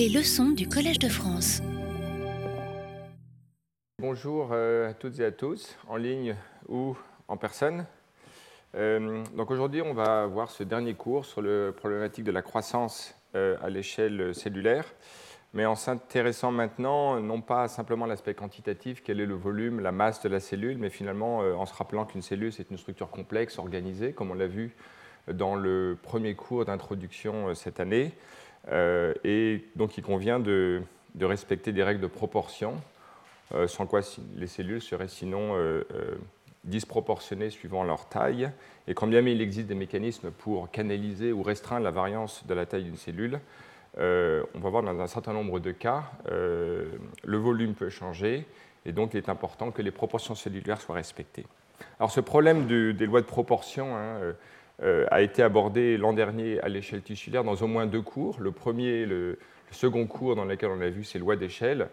Les leçons du Collège de France. Bonjour euh, à toutes et à tous, en ligne ou en personne. Euh, donc aujourd'hui, on va voir ce dernier cours sur la problématique de la croissance euh, à l'échelle cellulaire, mais en s'intéressant maintenant non pas simplement à l'aspect quantitatif, quel est le volume, la masse de la cellule, mais finalement en se rappelant qu'une cellule c'est une structure complexe, organisée, comme on l'a vu dans le premier cours d'introduction cette année, et donc il convient de, respecter des règles de proportion euh, sans quoi les cellules seraient sinon euh, euh, disproportionnées suivant leur taille. Et quand bien même il existe des mécanismes pour canaliser ou restreindre la variance de la taille d'une cellule, on va voir dans un certain nombre de cas, le volume peut changer et donc il est important que les proportions cellulaires soient respectées. Alors ce problème des lois de proportion hein, a été abordé l'an dernier à l'échelle tissulaire dans au moins deux cours. Le premier, le, le second cours dans lequel on a vu ces lois d'échelle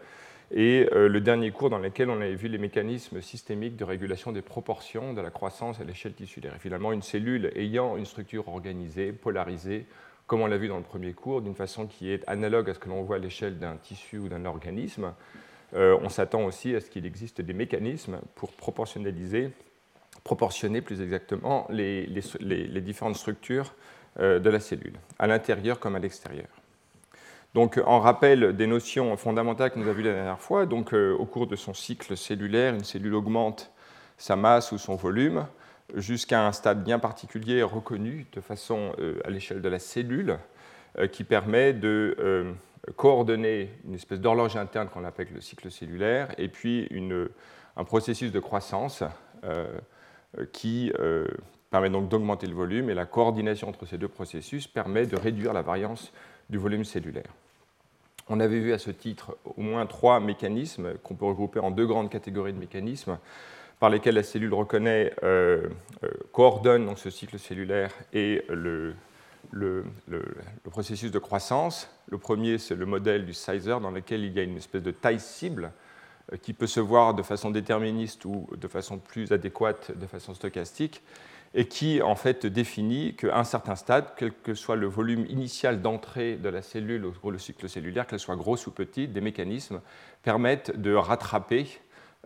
et euh, le dernier cours dans lequel on avait vu les mécanismes systémiques de régulation des proportions de la croissance à l'échelle tissulaire. Et finalement, une cellule ayant une structure organisée, polarisée, comme on l'a vu dans le premier cours, d'une façon qui est analogue à ce que l'on voit à l'échelle d'un tissu ou d'un organisme, euh, on s'attend aussi à ce qu'il existe des mécanismes pour proportionnaliser, proportionner plus exactement les, différentes structures euh, de la cellule, à l'intérieur comme à l'extérieur. Donc, en rappel des notions fondamentales que nous avons vues la dernière fois, donc, euh, au cours de son cycle cellulaire, une cellule augmente sa masse ou son volume jusqu'à un stade bien particulier reconnu de façon euh, à l'échelle de la cellule qui permet de coordonner une espèce d'horloge interne qu'on appelle le cycle cellulaire et puis un processus de croissance qui permet donc d'augmenter le volume et la coordination entre ces deux processus permet de réduire la variance du volume cellulaire. On avait vu à ce titre au moins trois mécanismes qu'on peut regrouper en deux grandes catégories de mécanismes par lesquels la cellule reconnaît, euh, euh, coordonne donc, ce cycle cellulaire et le, le, processus de croissance. Le premier, c'est le modèle du sizer dans lequel il y a une espèce de taille cible euh, qui peut se voir de façon déterministe ou de façon plus adéquate, de façon stochastique et qui en fait définit qu'à un certain stade, quel que soit le volume initial d'entrée de la cellule cours du cycle cellulaire, qu'elle soit grosse ou petite, des mécanismes permettent de rattraper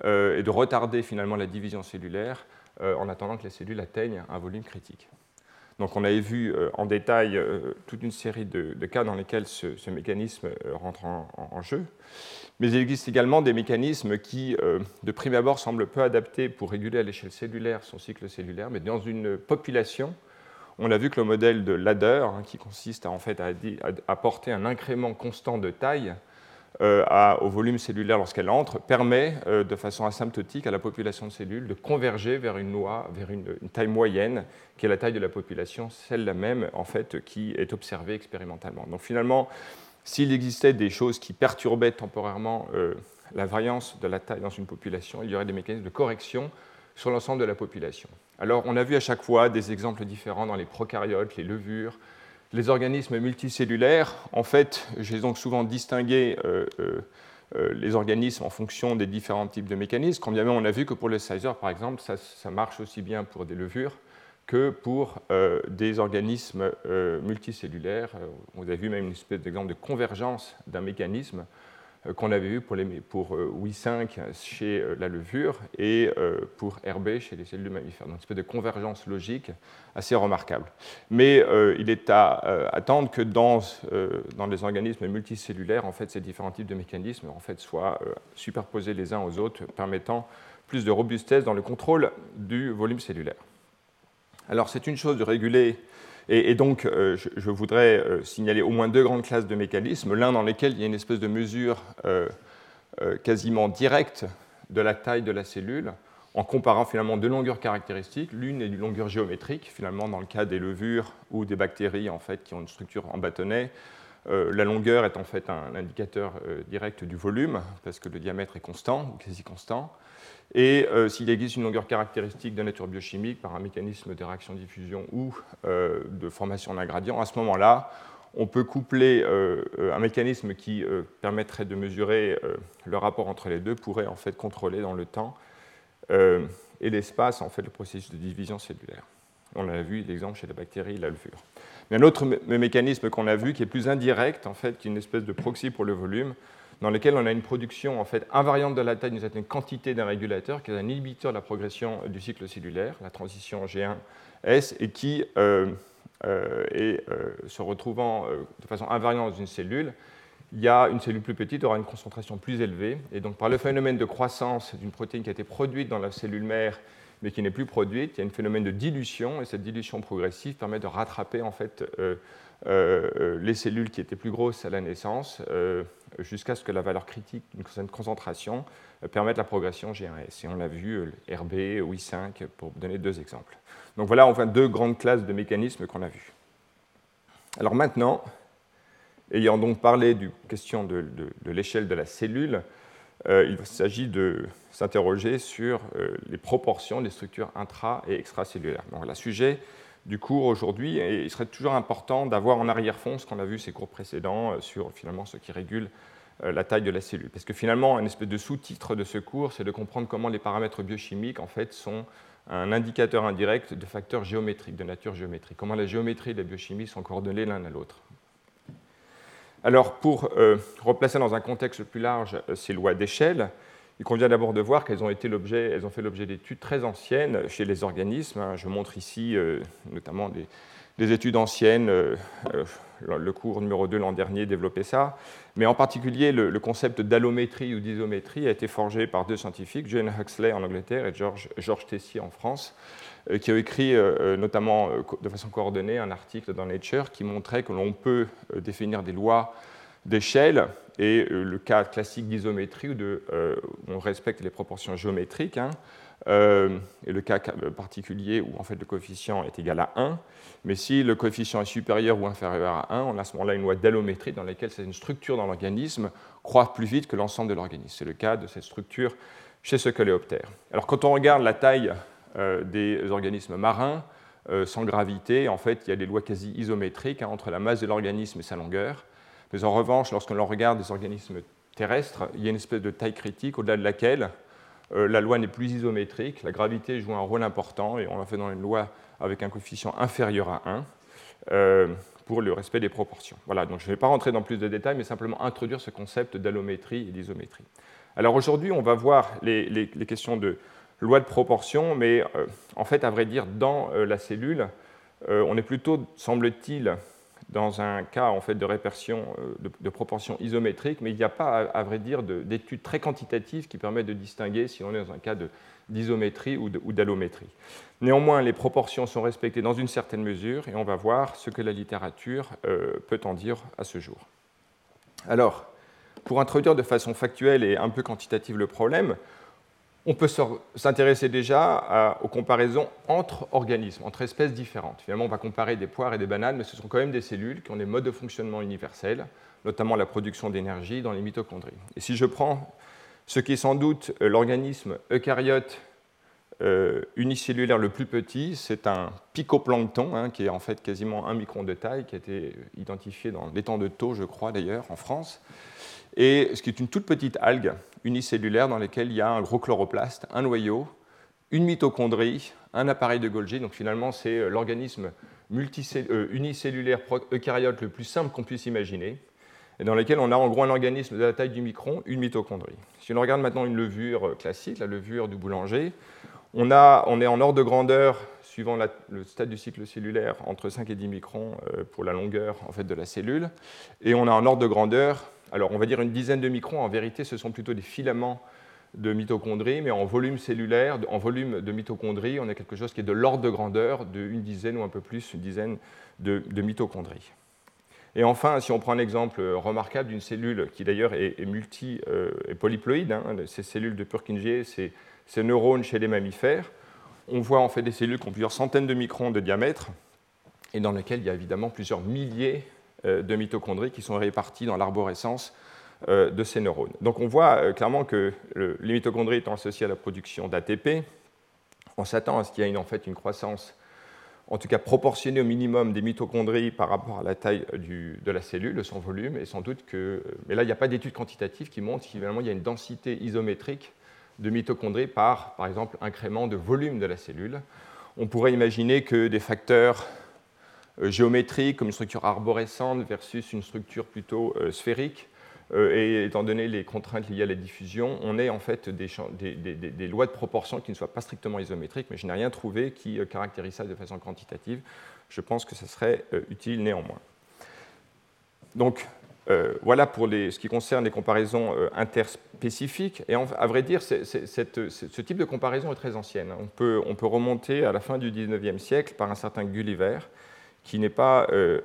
euh, et de retarder finalement la division cellulaire euh, en attendant que la cellule atteigne un volume critique. Donc on avait vu euh, en détail toute une série de, cas dans lesquels ce, mécanisme rentre en, jeu. Mais il existe également des mécanismes qui, euh, de prime abord, semblent peu adaptés pour réguler à l'échelle cellulaire son cycle cellulaire, mais dans une population, on a vu que le modèle de ladder, hein, qui consiste à, en fait, à, apporter un incrément constant de taille euh, au volume cellulaire lorsqu'elle entre, permet euh, de façon asymptotique à la population de cellules de converger vers une loi, vers une, une, taille moyenne, qui est la taille de la population, celle-là même en fait qui est observée expérimentalement. Donc finalement, s'il existait des choses qui perturbaient temporairement euh, la variance de la taille dans une population, il y aurait des mécanismes de correction sur l'ensemble de la population. Alors, on a vu à chaque fois des exemples différents dans les prokaryotes, les levures, les organismes multicellulaires. En fait, j'ai donc souvent distingué euh, euh, les organismes en fonction des différents types de mécanismes. Quand même on a vu que pour le sizer, par exemple, ça marche aussi bien pour des levures que pour euh, des organismes euh, multicellulaires. Euh, vous avez vu même une espèce d'exemple de convergence d'un mécanisme qu'on avait vu pour, pour WI5 chez la levure et pour RB chez les cellules mammifères. Donc une espèce de convergence logique assez remarquable. Mais il est à attendre que dans, dans les organismes multicellulaires, en fait, ces différents types de mécanismes en fait, soient superposés les uns aux autres, permettant plus de robustesse dans le contrôle du volume cellulaire. Alors c'est une chose de réguler, et, donc euh, je, voudrais euh, signaler au moins deux grandes classes de mécanismes, l'un dans lequel il y a une espèce de mesure euh, quasiment directe de la taille de la cellule, en comparant finalement deux longueurs caractéristiques. L'une est d'une longueur géométrique, finalement dans le cas des levures ou des bactéries en fait, qui ont une structure en bâtonnet. la longueur est en fait un indicateur direct du volume, parce que le diamètre est constant ou quasi constant. Et euh, s'il existe une longueur caractéristique de nature biochimique par un mécanisme de réaction-diffusion ou euh, de formation d'un gradient, à ce moment-là, on peut coupler euh, un mécanisme qui permettrait de mesurer le rapport entre les deux, pourrait en fait contrôler dans le temps et l'espace en fait le processus de division cellulaire. On a vu l'exemple chez la bactérie et la levure. Mais un autre mécanisme qu'on a vu qui est plus indirect, en fait, qui est une espèce de proxy pour le volume, dans lequel on a une production en fait invariante de la taille d'une certaine quantité d'un régulateur, qui est un inhibiteur de la progression du cycle cellulaire, la transition G1S, et qui, euh, euh, se retrouvant de façon invariante dans une cellule, il y a une cellule plus petite aura une concentration plus élevée. Et donc, par le phénomène de croissance d'une protéine qui a été produite dans la cellule mère, mais qui n'est plus produite, il y a un phénomène de dilution. Et cette dilution progressive permet de rattraper en fait, euh, euh, les cellules qui étaient plus grosses à la naissance euh, jusqu'à ce que la valeur critique d'une certaine concentration permette la progression G1S. Et on l'a vu, RB, I5, pour donner deux exemples. Donc voilà, enfin, deux grandes classes de mécanismes qu'on a vus. Alors maintenant, Ayant donc parlé du question de, l'échelle de la cellule, euh, il s'agit de s'interroger sur euh, les proportions des structures intra- et extracellulaires. Donc, le sujet du cours aujourd'hui, et il serait toujours important d'avoir en arrière-fond ce qu'on a vu ces cours précédents euh, sur finalement ce qui régule la taille de la cellule. Parce que finalement, un espèce de sous-titre de ce cours, c'est de comprendre comment les paramètres biochimiques en fait, sont un indicateur indirect de facteurs géométriques, de nature géométrique. Comment la géométrie et la biochimie sont coordonnées l'un à l'autre. Alors, pour euh, replacer dans un contexte plus large euh, ces lois d'échelle, il convient d'abord de voir qu'elles ont, été elles ont fait l'objet d'études très anciennes chez les organismes. Hein. Je montre ici euh, notamment des, études anciennes. le cours numéro 2 l'an dernier développait ça. Mais en particulier, le, concept d'allométrie ou d'isométrie a été forgé par deux scientifiques, Jane Huxley en Angleterre et George, George Tessier en France. Euh, qui a écrit euh, euh, notamment de façon coordonnée un article dans Nature qui montrait que l'on peut définir des lois d'échelle et le cas classique d'isométrie où, on respecte les proportions géométriques hein, et le cas particulier où en fait le coefficient est égal à 1. Mais si le coefficient est supérieur ou inférieur à 1, on a à ce moment-là une loi d'allométrie dans laquelle c'est une structure dans l'organisme croît plus vite que l'ensemble de l'organisme. C'est le cas de cette structure chez ce coléoptère. Alors quand on regarde la taille euh, des organismes marins euh, sans gravité, en fait, il y a des lois quasi isométriques hein, entre la masse de l'organisme et sa longueur. Mais en revanche, lorsque l'on regarde des organismes terrestres, il y a une espèce de taille critique au-delà de laquelle euh, la loi n'est plus isométrique, la gravité joue un rôle important, et on l'a fait dans une loi avec un coefficient inférieur à 1 pour le respect des proportions. Voilà, donc je ne vais pas rentrer dans plus de détails, mais simplement introduire ce concept d'allométrie et d'isométrie. Alors aujourd'hui, on va voir les questions de, loi de proportion, mais euh, en fait, à vrai dire, dans euh, la cellule, euh, on est plutôt, semble-t-il, dans un cas en fait, de répercussion de, proportion isométrique, mais il n'y a pas, à, vrai dire, d'études très quantitatives qui permettent de distinguer si on est dans un cas d'isométrie ou d'allométrie. Néanmoins, les proportions sont respectées dans une certaine mesure et on va voir ce que la littérature peut en dire à ce jour. Alors, pour introduire de façon factuelle et un peu quantitative le problème, on peut s'intéresser déjà aux comparaisons entre organismes, entre espèces différentes. Finalement, on va comparer des poires et des bananes, mais ce sont quand même des cellules qui ont des modes de fonctionnement universels, notamment la production d'énergie dans les mitochondries. Et si je prends ce qui est sans doute euh, l'organisme eucaryote euh, unicellulaire le plus petit, c'est un picoplancton, hein, qui est en fait quasiment un micron de taille, qui a été identifié dans l'étang de Thau, je crois d'ailleurs, en France et ce qui est une toute petite algue unicellulaire dans laquelle il y a un gros chloroplaste, un noyau, une mitochondrie, un appareil de Golgi. Donc finalement, c'est euh, l'organisme euh, unicellulaire eucaryote le plus simple qu'on puisse imaginer, et dans lequel on a en gros un organisme de la taille du micron, une mitochondrie. Si on regarde maintenant une levure euh, classique, la levure du boulanger, on, a, on est en ordre de grandeur, suivant le stade du cycle cellulaire, entre 5 et 10 microns pour la longueur en fait, de la cellule, et on a un ordre de grandeur alors on va dire une dizaine de microns, en vérité ce sont plutôt des filaments de mitochondries, mais en volume cellulaire, en volume de mitochondries, on a quelque chose qui est de l'ordre de grandeur d'une dizaine ou un peu plus, une dizaine de, mitochondries. Et enfin, si on prend un exemple remarquable d'une cellule qui d'ailleurs est, multi euh, polyploïde, hein, ces cellules de Purkinje, ces, ces neurones chez les mammifères, on voit en fait des cellules qui ont plusieurs centaines de microns de diamètre et dans lesquelles il y a évidemment plusieurs milliers euh, de mitochondries qui sont réparties dans l'arborescence euh, de ces neurones. Donc on voit euh, clairement que les mitochondries étant associées à la production d'ATP, on s'attend à ce qu'il y ait en fait une croissance, en tout cas proportionnée au minimum des mitochondries par rapport à la taille de la cellule, son volume, et sans doute que... Mais là, il n'y a pas d'études quantitatives qui montrent qu'il y a une densité isométrique de mitochondries par, par exemple, incrément de volume de la cellule. On pourrait imaginer que des facteurs géométrique, comme une structure arborescente, versus une structure plutôt sphérique. et étant donné les contraintes liées à la diffusion, on est en fait des, lois de proportion qui ne soient pas strictement isométriques, mais je n'ai rien trouvé qui caractérise ça de façon quantitative. Je pense que ça serait utile néanmoins. Donc, euh, voilà pour ce qui concerne les comparaisons euh, interspécifiques. Et à vrai dire, ce type de comparaison est très ancienne. On peut, remonter à la fin du XIXe siècle par un certain Gulliver, qui n'est pas euh,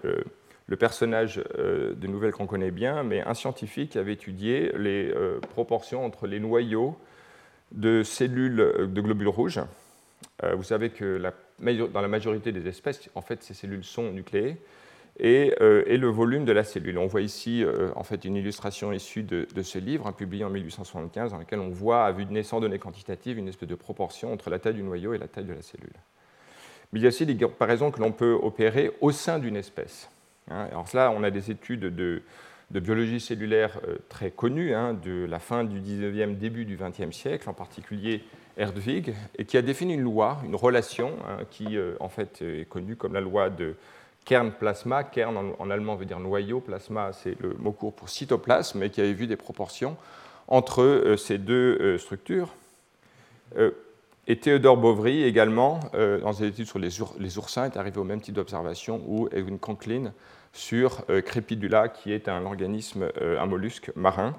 le personnage de nouvelles qu'on connaît bien, mais un scientifique qui avait étudié les proportions entre les noyaux de cellules de globules rouges. vous savez que dans la majorité des espèces, en fait, ces cellules sont nucléées. Euh, et, le volume de la cellule. On voit ici euh, en fait une illustration issue de, ce livre, publié en 1875, dans lequel on voit, à vue de nez sans données quantitatives, une espèce de proportion entre la taille du noyau et la taille de la cellule. Mais il y a aussi des comparaisons que l'on peut opérer au sein d'une espèce. Hein. Alors là, on a des études de, biologie cellulaire euh, très connues, hein, de la fin du 19e, début du 20e siècle, en particulier Erdwig, et qui a défini une loi, une relation, hein, qui en fait est connue comme la loi de kern plasma. Kern en, allemand veut dire noyau, plasma c'est le mot court pour cytoplasme, et qui avait vu des proportions entre euh, ces deux euh, structures. Euh, et Théodore Bovry également, dans ses études sur les, oursins, est arrivé au même type d'observation, ou Edwin Conklin sur Crepidula, qui est un organisme, un mollusque marin,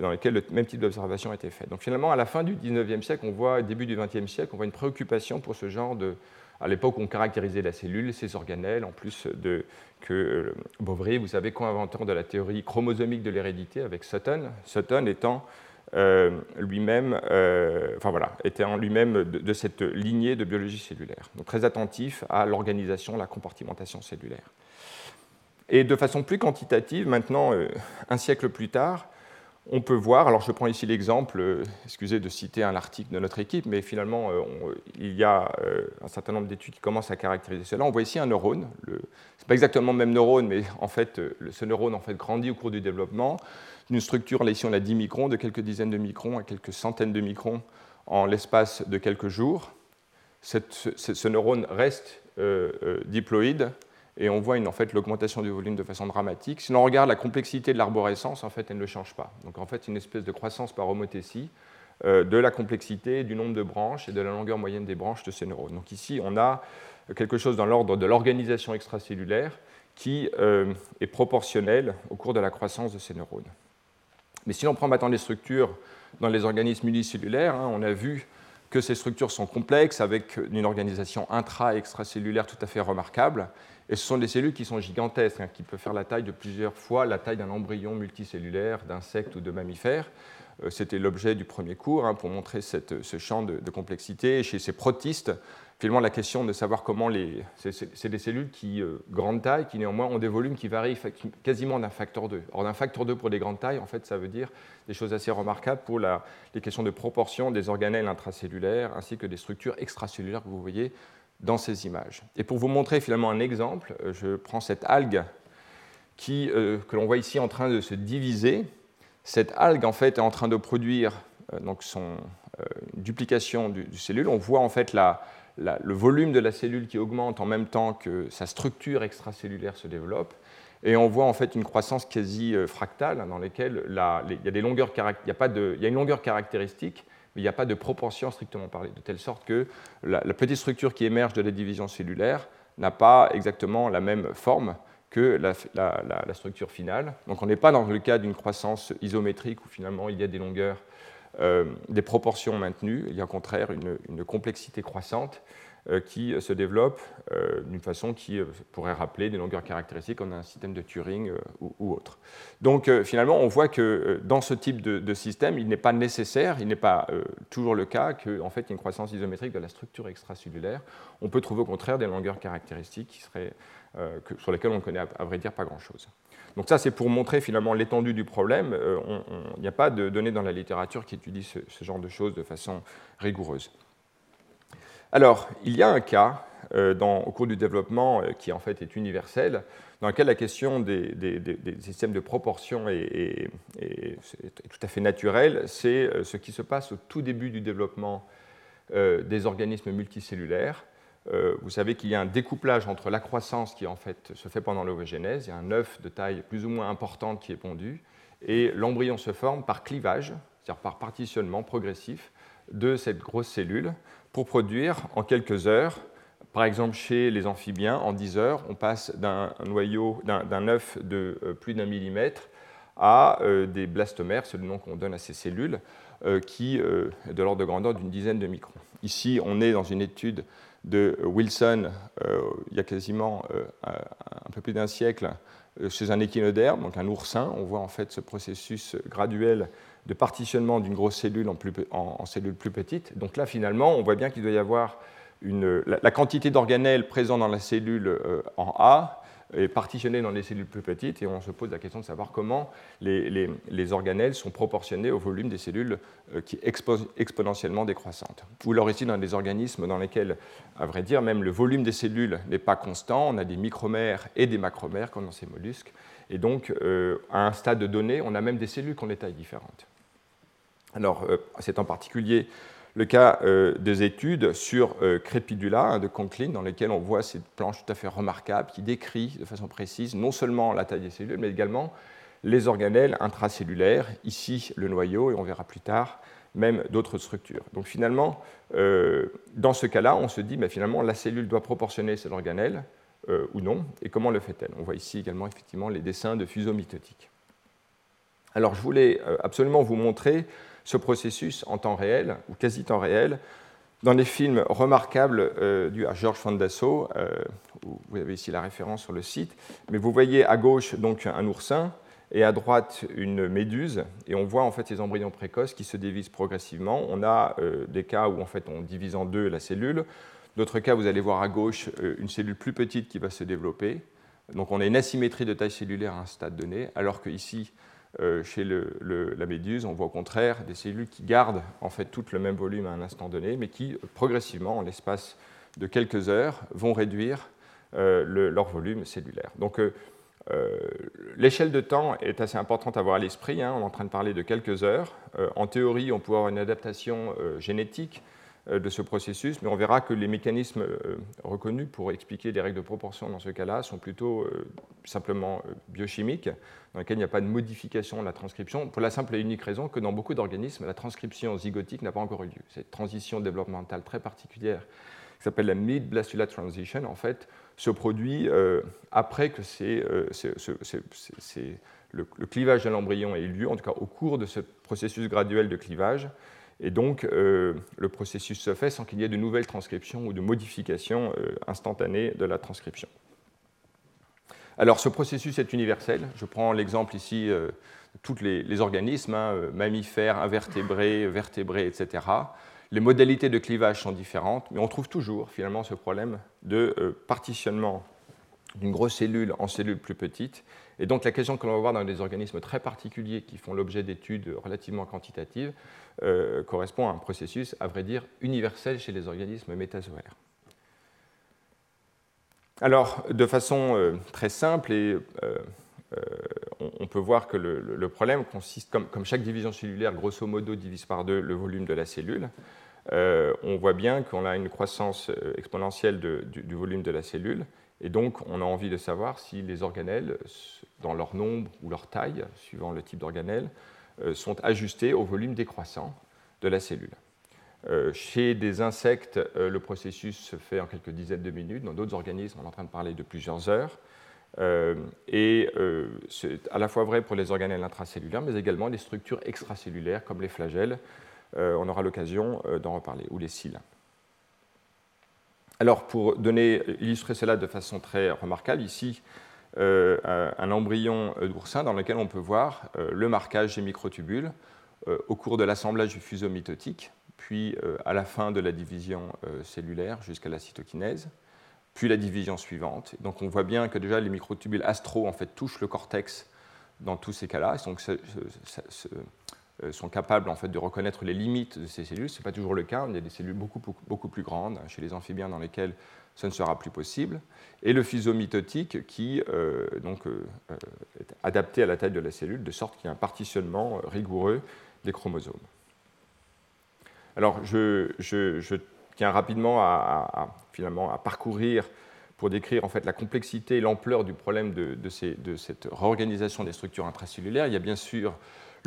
dans lequel le même type d'observation a été fait. Donc finalement, à la fin du 19e siècle, on voit, début du 20e siècle, on voit une préoccupation pour ce genre de, à l'époque, on caractérisait la cellule, ses organelles, en plus de, que euh, Bovry, vous savez, co-inventeur de la théorie chromosomique de l'hérédité avec Sutton, Sutton étant euh, lui-même, euh, enfin voilà, était en lui-même de, cette lignée de biologie cellulaire. Donc très attentif à l'organisation, la compartimentation cellulaire. Et de façon plus quantitative, maintenant, un siècle plus tard, on peut voir, alors je prends ici l'exemple, euh, excusez de citer un article de notre équipe, mais finalement, euh, il y a euh, un certain nombre d'études qui commencent à caractériser cela. On voit ici un neurone. Ce n'est pas exactement le même neurone, mais en fait, ce neurone en fait, grandit au cours du développement d'une structure, là ici on a 10 microns, de quelques dizaines de microns à quelques centaines de microns en l'espace de quelques jours. ce, neurone reste diploïde et on voit en fait, l'augmentation du volume de façon dramatique. Si l'on regarde la complexité de l'arborescence, en fait, elle ne change pas. Donc en fait, une espèce de croissance par homothétie euh, de la complexité, du nombre de branches et de la longueur moyenne des branches de ces neurones. Donc ici, on a quelque chose dans l'ordre de l'organisation extracellulaire qui euh, est proportionnelle au cours de la croissance de ces neurones. Mais si l'on prend maintenant les structures dans les organismes unicellulaires, hein, on a vu que ces structures sont complexes avec une organisation intra-extracellulaire tout à fait remarquable et ce sont des cellules qui sont gigantesques, hein, qui peuvent faire la taille de plusieurs fois la taille d'un embryon multicellulaire, d'insecte ou de mammifère. Euh, c'était l'objet du premier cours hein, pour montrer ce champ de, complexité. chez ces protistes, finalement, la question de savoir comment les. C'est des cellules qui, euh, grande taille, qui néanmoins ont des volumes qui varient quasiment d'un facteur 2. Or, d'un facteur 2 pour les grandes tailles, en fait, ça veut dire des choses assez remarquables pour les questions de proportion des organelles intracellulaires ainsi que des structures extracellulaires que vous voyez dans ces images. Et pour vous montrer finalement un exemple, euh, je prends cette algue qui, euh, que l'on voit ici en train de se diviser. Cette algue en fait est en train de produire euh, donc son duplication du, cellule. On voit en fait le volume de la cellule qui augmente en même temps que sa structure extracellulaire se développe. Et on voit en fait une croissance quasi fractale dans laquelle il, y a des longueurs, il, a pas de, il y a une longueur caractéristique mais il n'y a pas de proportion strictement parlée, de telle sorte que la, petite structure qui émerge de la division cellulaire n'a pas exactement la même forme que la, structure finale. Donc on n'est pas dans le cas d'une croissance isométrique où finalement il y a des longueurs, euh, des proportions maintenues, il y a au contraire une complexité croissante euh, qui se développe euh, d'une façon qui euh, pourrait rappeler des longueurs caractéristiques comme un système de Turing ou, autre. Donc finalement, on voit que dans ce type de, système, il n'est pas nécessaire, il n'est pas toujours le cas qu'en en fait, y une croissance isométrique de la structure extracellulaire. On peut trouver au contraire des longueurs caractéristiques qui seraient, sur lesquelles on ne connaît à, vrai dire pas grand-chose. Donc ça, c'est pour montrer finalement l'étendue du problème. Il n'y a pas de données dans la littérature qui étudient ce genre de choses de façon rigoureuse. Alors, il y a un cas euh, au cours du développement euh, qui en fait est universel, dans lequel la question des, systèmes de proportion est, tout à fait naturelle. C'est euh, ce qui se passe au tout début du développement des organismes multicellulaires. Vous savez qu'il y a un découplage entre la croissance qui en fait se fait pendant l'ovogénèse, il y a un œuf de taille plus ou moins importante qui est pondu, et l'embryon se forme par clivage, c'est-à-dire par partitionnement progressif de cette grosse cellule pour produire en quelques heures, par exemple chez les amphibiens, en 10 heures, on passe d'un noyau, d'un œuf de euh, plus d'un millimètre à euh, des blastomères, c'est le nom qu'on donne à ces cellules, euh, qui est de l'ordre de grandeur d'une dizaine de microns. Ici, on est dans une étude de Wilson, il y a quasiment un peu plus d'un siècle, chez un échinoderme, donc un oursin. On voit en fait ce processus graduel de partitionnement d'une grosse cellule en, cellules plus petites. Donc là, finalement, on voit bien qu'il doit y avoir une, la, quantité d'organelles présents dans la cellule euh, en A est partitionnée dans les cellules plus petites, et on se pose la question de savoir comment les, organelles sont proportionnées au volume des cellules euh, qui exposent exponentiellement décroissantes. Ou alors ici, dans des organismes dans lesquels, à vrai dire, même le volume des cellules n'est pas constant, on a des micromères et des macromères, comme dans ces mollusques, et donc, euh, à un stade de données, on a même des cellules qui ont des tailles différentes. Alors, euh, c'est en particulier le cas euh, des études sur euh, Crepidula hein, de Conklin, dans lesquelles on voit cette planche tout à fait remarquable qui décrit de façon précise non seulement la taille des cellules, mais également les organelles intracellulaires, ici le noyau, et on verra plus tard même d'autres structures. Donc finalement, dans ce cas-là, on se dit, mais finalement, la cellule doit proportionner cette organelle ou non, et comment le fait-elle? On voit ici également effectivement les dessins de fuseaux mitotiques. Alors je voulais absolument vous montrer ce processus en temps réel, ou quasi temps réel, dans les films remarquables euh, du à Georges Fondasso, euh, vous avez ici la référence sur le site, mais vous voyez à gauche donc un oursin et à droite une méduse, et on voit en fait ces embryons précoces qui se divisent progressivement. On a euh, des cas où en fait on divise en deux la cellule, d'autres cas vous allez voir à gauche une cellule plus petite qui va se développer. Donc on a une asymétrie de taille cellulaire à un stade donné, alors que ici euh, chez la méduse, on voit au contraire des cellules qui gardent en fait tout le même volume à un instant donné, mais qui progressivement, en l'espace de quelques heures, vont réduire euh, leur volume cellulaire. Donc euh, l'échelle de temps est assez importante à avoir à l'esprit. Hein. on est en train de parler de quelques heures. en théorie, on peut avoir une adaptation génétique de ce processus, mais on verra que les mécanismes euh, reconnus pour expliquer les règles de proportion dans ce cas-là sont plutôt euh, simplement biochimiques, dans lesquels il n'y a pas de modification de la transcription, pour la simple et unique raison que dans beaucoup d'organismes, la transcription zygotique n'a pas encore eu lieu. Cette transition développementale très particulière, qui s'appelle la mid-blastula transition, en fait, se produit après que le, le, clivage de l'embryon ait eu lieu, en tout cas au cours de ce processus graduel de clivage, et donc, euh, le processus se fait sans qu'il y ait de nouvelles transcriptions ou de modifications euh, instantanées de la transcription. Alors, ce processus est universel. Je prends l'exemple ici euh, de tous les, organismes, hein, mammifères, invertébrés, vertébrés, etc. Les modalités de clivage sont différentes, mais on trouve toujours finalement ce problème de partitionnement d'une grosse cellule en cellules plus petites. Et donc la question que l'on va voir dans des organismes très particuliers qui font l'objet d'études relativement quantitatives euh, correspond à un processus, à vrai dire, universel chez les organismes métazoaires. Alors, de façon euh, très simple, et, euh, on, peut voir que le, problème consiste, comme, chaque division cellulaire, grosso modo, divise par deux le volume de la cellule, on voit bien qu'on a une croissance exponentielle du, volume de la cellule, et donc, on a envie de savoir si les organelles, dans leur nombre ou leur taille, suivant le type d'organelle, sont ajustés au volume décroissant de la cellule. Euh, chez des insectes, euh, le processus se fait en quelques dizaines de minutes. Dans d'autres organismes, on est en train de parler de plusieurs heures. et c'est à la fois vrai pour les organelles intracellulaires, mais également les structures extracellulaires comme les flagelles. on aura l'occasion d'en reparler, ou les cils. Alors, pour donner, illustrer cela de façon très remarquable, ici, euh, un embryon d'oursin dans lequel on peut voir euh, le marquage des microtubules euh, au cours de l'assemblage du fuseau mitotique, puis à la fin de la division cellulaire jusqu'à la cytokinèse, puis la division suivante. Donc on voit bien que déjà les microtubules astro en fait, touchent le cortex dans tous ces cas-là. Euh, sont capables en fait, de reconnaître les limites de ces cellules. Ce n'est pas toujours le cas. Il y a des cellules beaucoup, plus grandes chez les amphibiens dans lesquelles ce ne sera plus possible. Et le fuseau mitotique qui euh, donc, euh, est adapté à la taille de la cellule, de sorte qu'il y a un partitionnement rigoureux des chromosomes. Alors, je, tient rapidement à, finalement, parcourir pour décrire en fait la complexité et l'ampleur du problème de, cette réorganisation des structures intracellulaires. Il y a bien sûr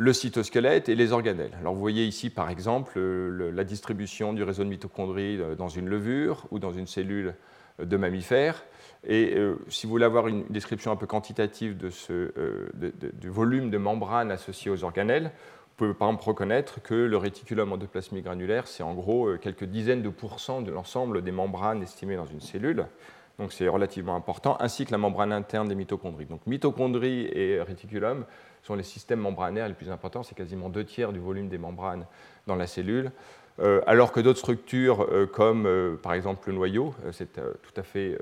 le cytosquelette et les organelles. Alors vous voyez ici par exemple la distribution du réseau de mitochondries euh, dans une levure ou dans une cellule de mammifère. Et euh, si vous voulez avoir une description un peu quantitative de ce, euh, du volume de membrane associé aux organelles, vous pouvez par exemple reconnaître que le réticulum endoplasmique granulaire, c'est en gros quelques dizaines de pourcents de l'ensemble des membranes estimées dans une cellule donc c'est relativement important, ainsi que la membrane interne des mitochondries. Donc mitochondries et réticulum sont les systèmes membranaires les plus importants, c'est quasiment deux tiers du volume des membranes dans la cellule, euh, alors que d'autres structures euh, comme euh, par exemple le noyau, c'est tout à fait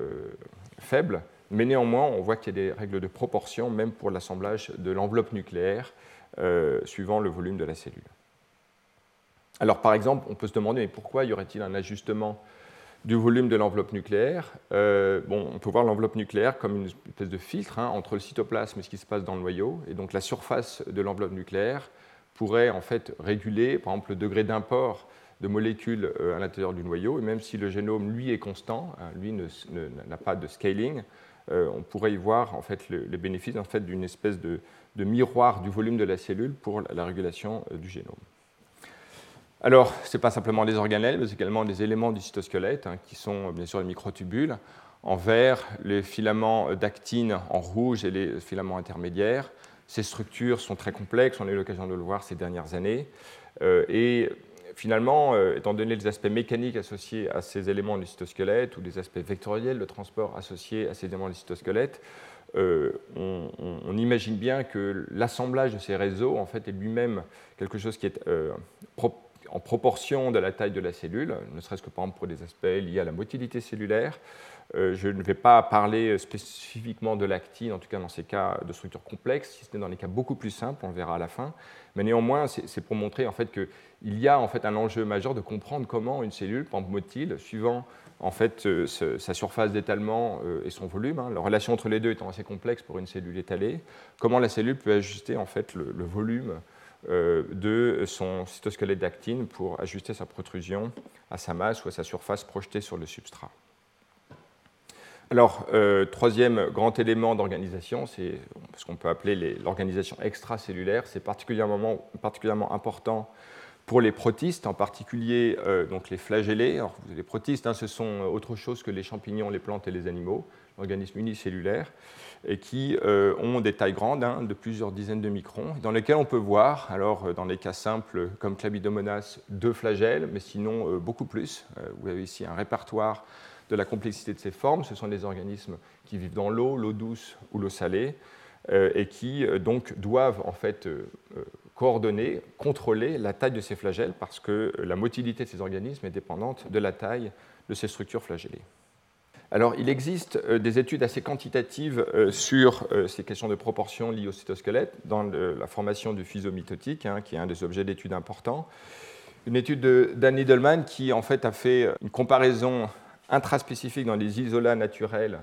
faible, mais néanmoins on voit qu'il y a des règles de proportion même pour l'assemblage de l'enveloppe nucléaire suivant le volume de la cellule. Alors par exemple, on peut se demander mais pourquoi y aurait-il un ajustement du volume de l'enveloppe nucléaire. Euh, bon, on peut voir l'enveloppe nucléaire comme une espèce de filtre hein, entre le cytoplasme et ce qui se passe dans le noyau. Et donc la surface de l'enveloppe nucléaire pourrait en fait réguler, par exemple, le degré d'import de molécules euh, à l'intérieur du noyau. Et même si le génome, lui, est constant, hein, lui n'a pas de scaling, euh, on pourrait y voir en fait le, bénéfice en fait, d'une espèce de, miroir du volume de la cellule pour la régulation du génome. Alors, ce n'est pas simplement des organelles, mais également des éléments du cytosquelette, hein, qui sont bien sûr les microtubules. En vert, les filaments d'actine en rouge et les filaments intermédiaires. Ces structures sont très complexes, on a eu l'occasion de le voir ces dernières années. Euh, et finalement, euh, étant donné les aspects mécaniques associés à ces éléments du cytosquelette ou des aspects vectoriels de transport associés à ces éléments du cytosquelette, euh, on, imagine bien que l'assemblage de ces réseaux en fait, est lui-même quelque chose qui est propre en proportion de la taille de la cellule, ne serait-ce que par exemple pour des aspects liés à la motilité cellulaire. Euh, je ne vais pas parler spécifiquement de l'actine, en tout cas dans ces cas de structures complexes, si ce n'est dans les cas beaucoup plus simples, on le verra à la fin. Mais néanmoins, c'est pour montrer en fait qu'il y a en fait un enjeu majeur de comprendre comment une cellule, par exemple motile, suivant en fait euh, sa surface d'étalement euh, et son volume, hein, la relation entre les deux étant assez complexe pour une cellule étalée, comment la cellule peut ajuster en fait le, volume de son cytosquelette d'actine pour ajuster sa protrusion à sa masse ou à sa surface projetée sur le substrat. Alors, euh, troisième grand élément d'organisation, c'est ce qu'on peut appeler l'organisation extracellulaire. C'est particulièrement, important pour les protistes, en particulier euh, donc les flagellés. Les protistes, hein, ce sont autre chose que les champignons, les plantes et les animaux, l'organisme unicellulaire et qui euh, ont des tailles grandes, hein, de plusieurs dizaines de microns, dans lesquelles on peut voir, alors euh, dans les cas simples comme Clabidomonas, deux flagelles, mais sinon euh, beaucoup plus. vous avez ici un répertoire de la complexité de ces formes. Ce sont des organismes qui vivent dans l'eau, l'eau douce ou l'eau salée, et qui donc doivent en fait coordonner, contrôler la taille de ces flagelles, parce que la motilité de ces organismes est dépendante de la taille de ces structures flagellées. Alors, il existe euh, des études assez quantitatives euh, sur euh, ces questions de proportion liées au cytosquelette dans la formation du fuseau mitotique, hein, qui est un des objets d'étude importants. Une étude de Dan qui, en fait, a fait une comparaison intraspécifique dans les isolats naturels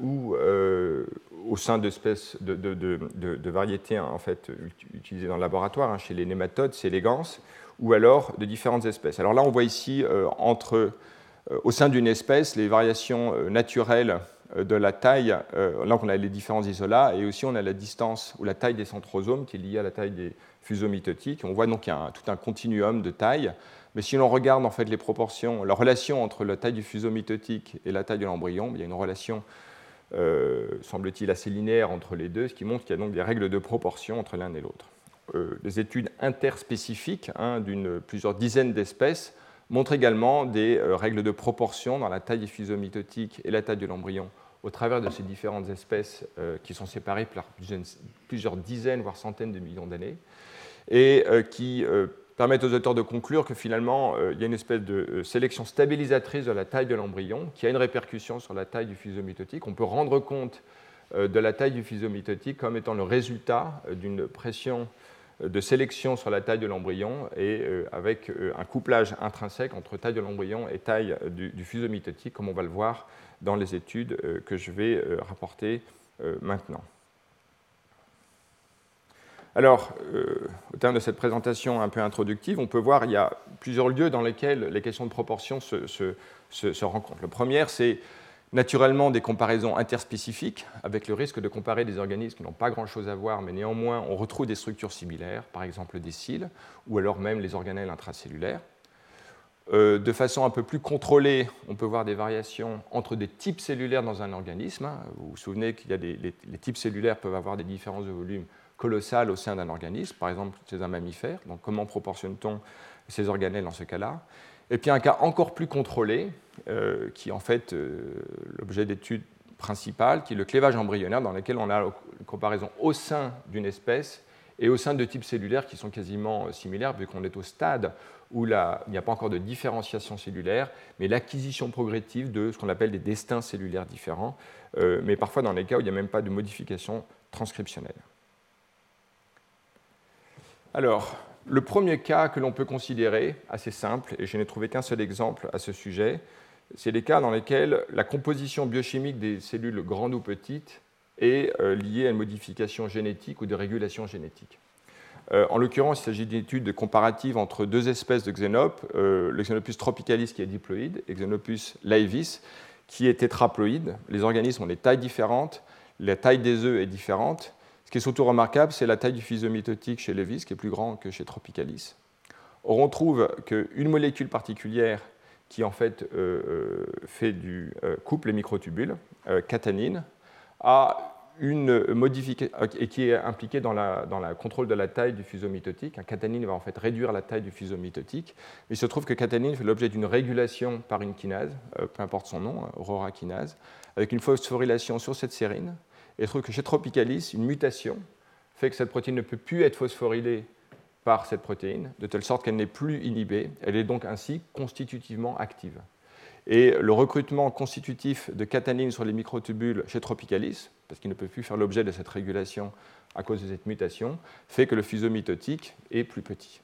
ou au sein d'espèces de, variétés en fait, utilisées dans le laboratoire, hein, chez les nématodes, c'est l'élégance, ou alors de différentes espèces. Alors là, on voit ici entre au sein d'une espèce, les variations euh, naturelles euh, de la taille, là on a les différents isolats, et aussi on a la distance ou la taille des centrosomes qui est liée à la taille des fuseaux mitotiques. On voit donc qu'il y a tout un continuum de taille, mais si l'on regarde en fait les proportions, la relation entre la taille du fuseau mitotique et la taille de l'embryon, il y a une relation, semble-t-il, assez linéaire entre les deux, ce qui montre qu'il y a donc des règles de proportion entre l'un et l'autre. des études interspécifiques hein, d'une plusieurs dizaines d'espèces montre également des euh, règles de proportion dans la taille des fuseaux mitotiques et la taille de l'embryon au travers de ces différentes espèces euh, qui sont séparées par plusieurs dizaines, voire centaines de millions d'années, et euh, qui permettent aux auteurs de conclure que finalement, il y a une espèce de sélection stabilisatrice de la taille de l'embryon qui a une répercussion sur la taille du fuseau mitotique. On peut rendre compte de la taille du fuseau mitotique comme étant le résultat d'une pression de sélection sur la taille de l'embryon et euh, avec euh, un couplage intrinsèque entre taille de l'embryon et taille du, fuseau mitotique, comme on va le voir dans les études euh, que je vais rapporter maintenant. Alors, au terme de cette présentation un peu introductive, on peut voir qu'il y a plusieurs lieux dans lesquels les questions de proportion se, se rencontrent. Le premier, c'est naturellement des comparaisons interspécifiques, avec le risque de comparer des organismes qui n'ont pas grand-chose à voir, mais néanmoins on retrouve des structures similaires, par exemple des cils, ou alors même les organelles intracellulaires. Euh, de façon un peu plus contrôlée, on peut voir des variations entre des types cellulaires dans un organisme. Vous vous souvenez qu'il les, types cellulaires peuvent avoir des différences de volume colossales au sein d'un organisme, par exemple chez un mammifère. Donc comment proportionne-t-on ces organelles dans ce cas-là? Et puis un cas encore plus contrôlé, euh, qui est en fait euh, l'objet d'étude principale, qui est le clévage embryonnaire, dans lequel on a une comparaison au sein d'une espèce et au sein de types cellulaires qui sont quasiment similaires, vu qu'on est au stade où il n'y a pas encore de différenciation cellulaire, mais l'acquisition progressive de ce qu'on appelle des destins cellulaires différents, euh, mais parfois dans les cas où il n'y a même pas de modification transcriptionnelle. Alors, le premier cas que l'on peut considérer, assez simple, et je n'ai trouvé qu'un seul exemple à ce sujet, c'est les cas dans lesquels la composition biochimique des cellules grandes ou petites est euh, liée à une modification génétique ou de régulation génétique. Euh, en l'occurrence, il s'agit d'une étude comparative entre deux espèces de xénopes, euh, le Xenopus tropicalis qui est diploïde et Xenopus laevis qui est tétraploïde. Les organismes ont des tailles différentes, la taille des œufs est différente. Ce qui est surtout remarquable, c'est la taille du fuseau mitotique chez Levis, qui est plus grand que chez Tropicalis. Or, on trouve qu'une molécule particulière qui en fait euh, fait du couple les microtubules, catanine, a une modification et qui est impliquée dans le dans la contrôle de la taille du fuseau mitotique. Un catanine va en fait réduire la taille du fuseau mitotique. Il se trouve que catanine fait l'objet d'une régulation par une kinase, euh, peu importe son nom, aurora kinase, avec une phosphorylation sur cette sérine. Et il se trouve que chez Tropicalis, une mutation fait que cette protéine ne peut plus être phosphorylée par cette protéine, de telle sorte qu'elle n'est plus inhibée. Elle est donc ainsi constitutivement active. Et le recrutement constitutif de catanine sur les microtubules chez Tropicalis, parce qu'il ne peut plus faire l'objet de cette régulation à cause de cette mutation, fait que le fuseau mitotique est plus petit.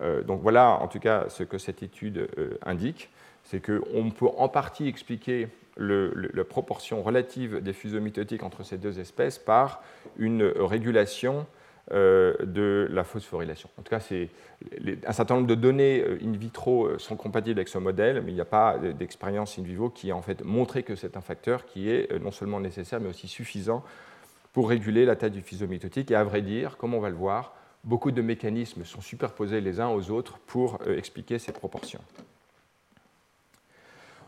Euh, donc voilà en tout cas ce que cette étude euh, indique, c'est qu'on peut en partie expliquer la proportion relative des fuseaux mitotiques entre ces deux espèces par une régulation de la phosphorylation. En tout cas, un certain nombre de données euh, in vitro euh, sont compatibles avec ce modèle, mais il n'y a pas d'expérience in vivo qui a en fait montré que c'est un facteur qui est non seulement nécessaire, mais aussi suffisant pour réguler la taille du fuseau mitotique. Et à vrai dire, comme on va le voir, beaucoup de mécanismes sont superposés les uns aux autres pour expliquer ces proportions.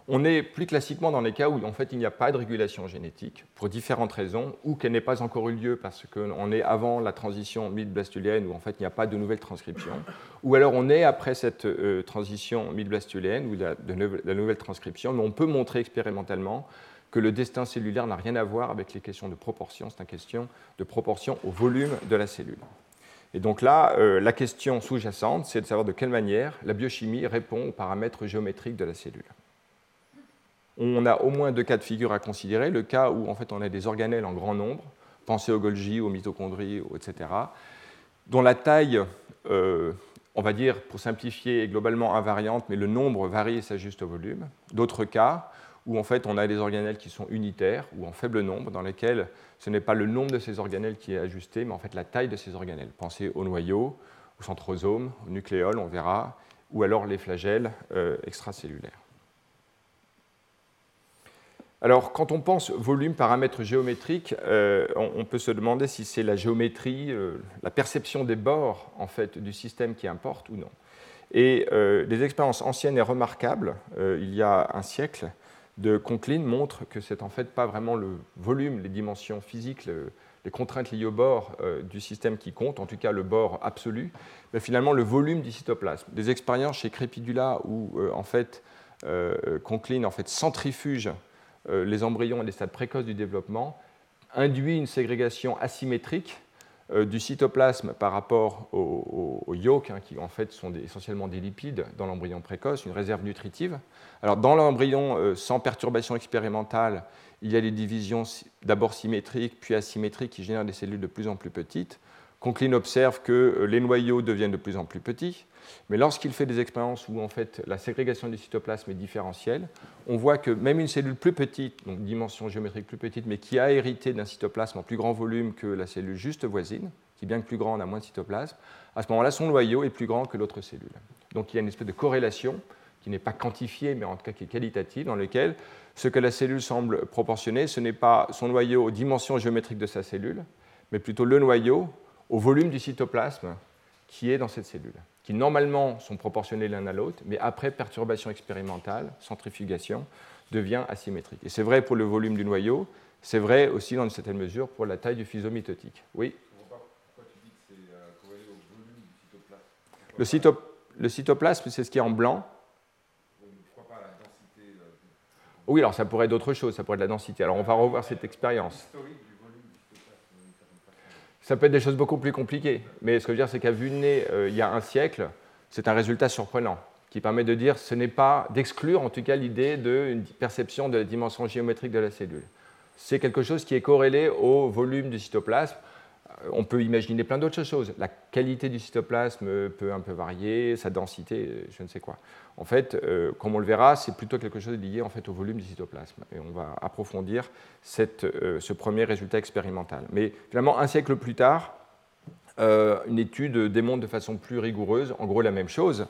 On est plus classiquement dans les cas où en fait il n'y a pas de régulation génétique pour différentes raisons, ou qu'elle n'ait pas encore eu lieu parce qu'on est avant la transition mid-blastulienne où en fait il n'y a pas de nouvelle transcription, ou alors on est après cette euh, transition mid-blastulienne ou la, de, la nouvelle transcription, mais on peut montrer expérimentalement que le destin cellulaire n'a rien à voir avec les questions de proportion, c'est une question de proportion au volume de la cellule. Et donc là, euh, la question sous-jacente, c'est de savoir de quelle manière la biochimie répond aux paramètres géométriques de la cellule on a au moins deux cas de figure à considérer. Le cas où en fait, on a des organelles en grand nombre, pensez aux Golgi, aux mitochondries, etc., dont la taille, euh, on va dire, pour simplifier, est globalement invariante, mais le nombre varie et s'ajuste au volume. D'autres cas où en fait, on a des organelles qui sont unitaires ou en faible nombre, dans lesquels ce n'est pas le nombre de ces organelles qui est ajusté, mais en fait la taille de ces organelles. Pensez au noyau, au centrosome, au nucléole, on verra, ou alors les flagelles euh, extracellulaires. Alors, quand on pense volume, paramètre géométrique, euh, on, peut se demander si c'est la géométrie, euh, la perception des bords en fait, du système qui importe ou non. Et euh, des expériences anciennes et remarquables, il y a un siècle, de Conklin montrent que c'est en fait pas vraiment le volume, les dimensions physiques, les contraintes liées au bord du système qui comptent, en tout cas le bord absolu, mais finalement le volume du cytoplasme. Des expériences chez Crepidula où en fait Conklin en fait centrifuge euh, les embryons à des stades précoces du développement, induit une ségrégation asymétrique euh, du cytoplasme par rapport au, yolk, hein, qui en fait sont essentiellement des lipides dans l'embryon précoce, une réserve nutritive. Alors dans l'embryon euh, sans perturbation expérimentale, il y a des divisions d'abord symétriques puis asymétriques qui génèrent des cellules de plus en plus petites. Conklin observe que les noyaux deviennent de plus en plus petits. Mais lorsqu'il fait des expériences où en fait la ségrégation du cytoplasme est différentielle, on voit que même une cellule plus petite, donc dimension géométrique plus petite, mais qui a hérité d'un cytoplasme en plus grand volume que la cellule juste voisine, qui bien plus grand, on a moins de cytoplasme, à ce moment-là, son noyau est plus grand que l'autre cellule. Donc il y a une espèce de corrélation qui n'est pas quantifiée, mais en tout cas qui est qualitative, dans laquelle ce que la cellule semble proportionner, ce n'est pas son noyau aux dimensions géométriques de sa cellule, mais plutôt le noyau au volume du cytoplasme qui est dans cette cellule, qui normalement sont proportionnés l'un à l'autre, mais après perturbation expérimentale, centrifugation, devient asymétrique. Et c'est vrai pour le volume du noyau, c'est vrai aussi dans une certaine mesure pour la taille du fuseau mitotique. Oui Le, le cytoplasme, c'est ce qui est en blanc. Oui, alors ça pourrait être d'autres choses, ça pourrait être la densité. Alors on va revoir cette expérience. Ça peut être des choses beaucoup plus compliquées, mais ce que je veux dire, c'est qu'à vue de nez, euh, il y a un siècle, c'est un résultat surprenant qui permet de dire ce n'est pas d'exclure en tout cas l'idée d'une perception de la dimension géométrique de la cellule. C'est quelque chose qui est corrélé au volume du cytoplasme on peut imaginer plein d'autres choses. La qualité du cytoplasme peut un peu varier, sa densité, je ne sais quoi. En fait, euh, comme on le verra, c'est plutôt quelque chose lié en fait, au volume du cytoplasme. Et on va approfondir euh, ce premier résultat expérimental. Mais finalement, un siècle plus tard, euh, une étude démontre de façon plus rigoureuse, en gros, la même chose.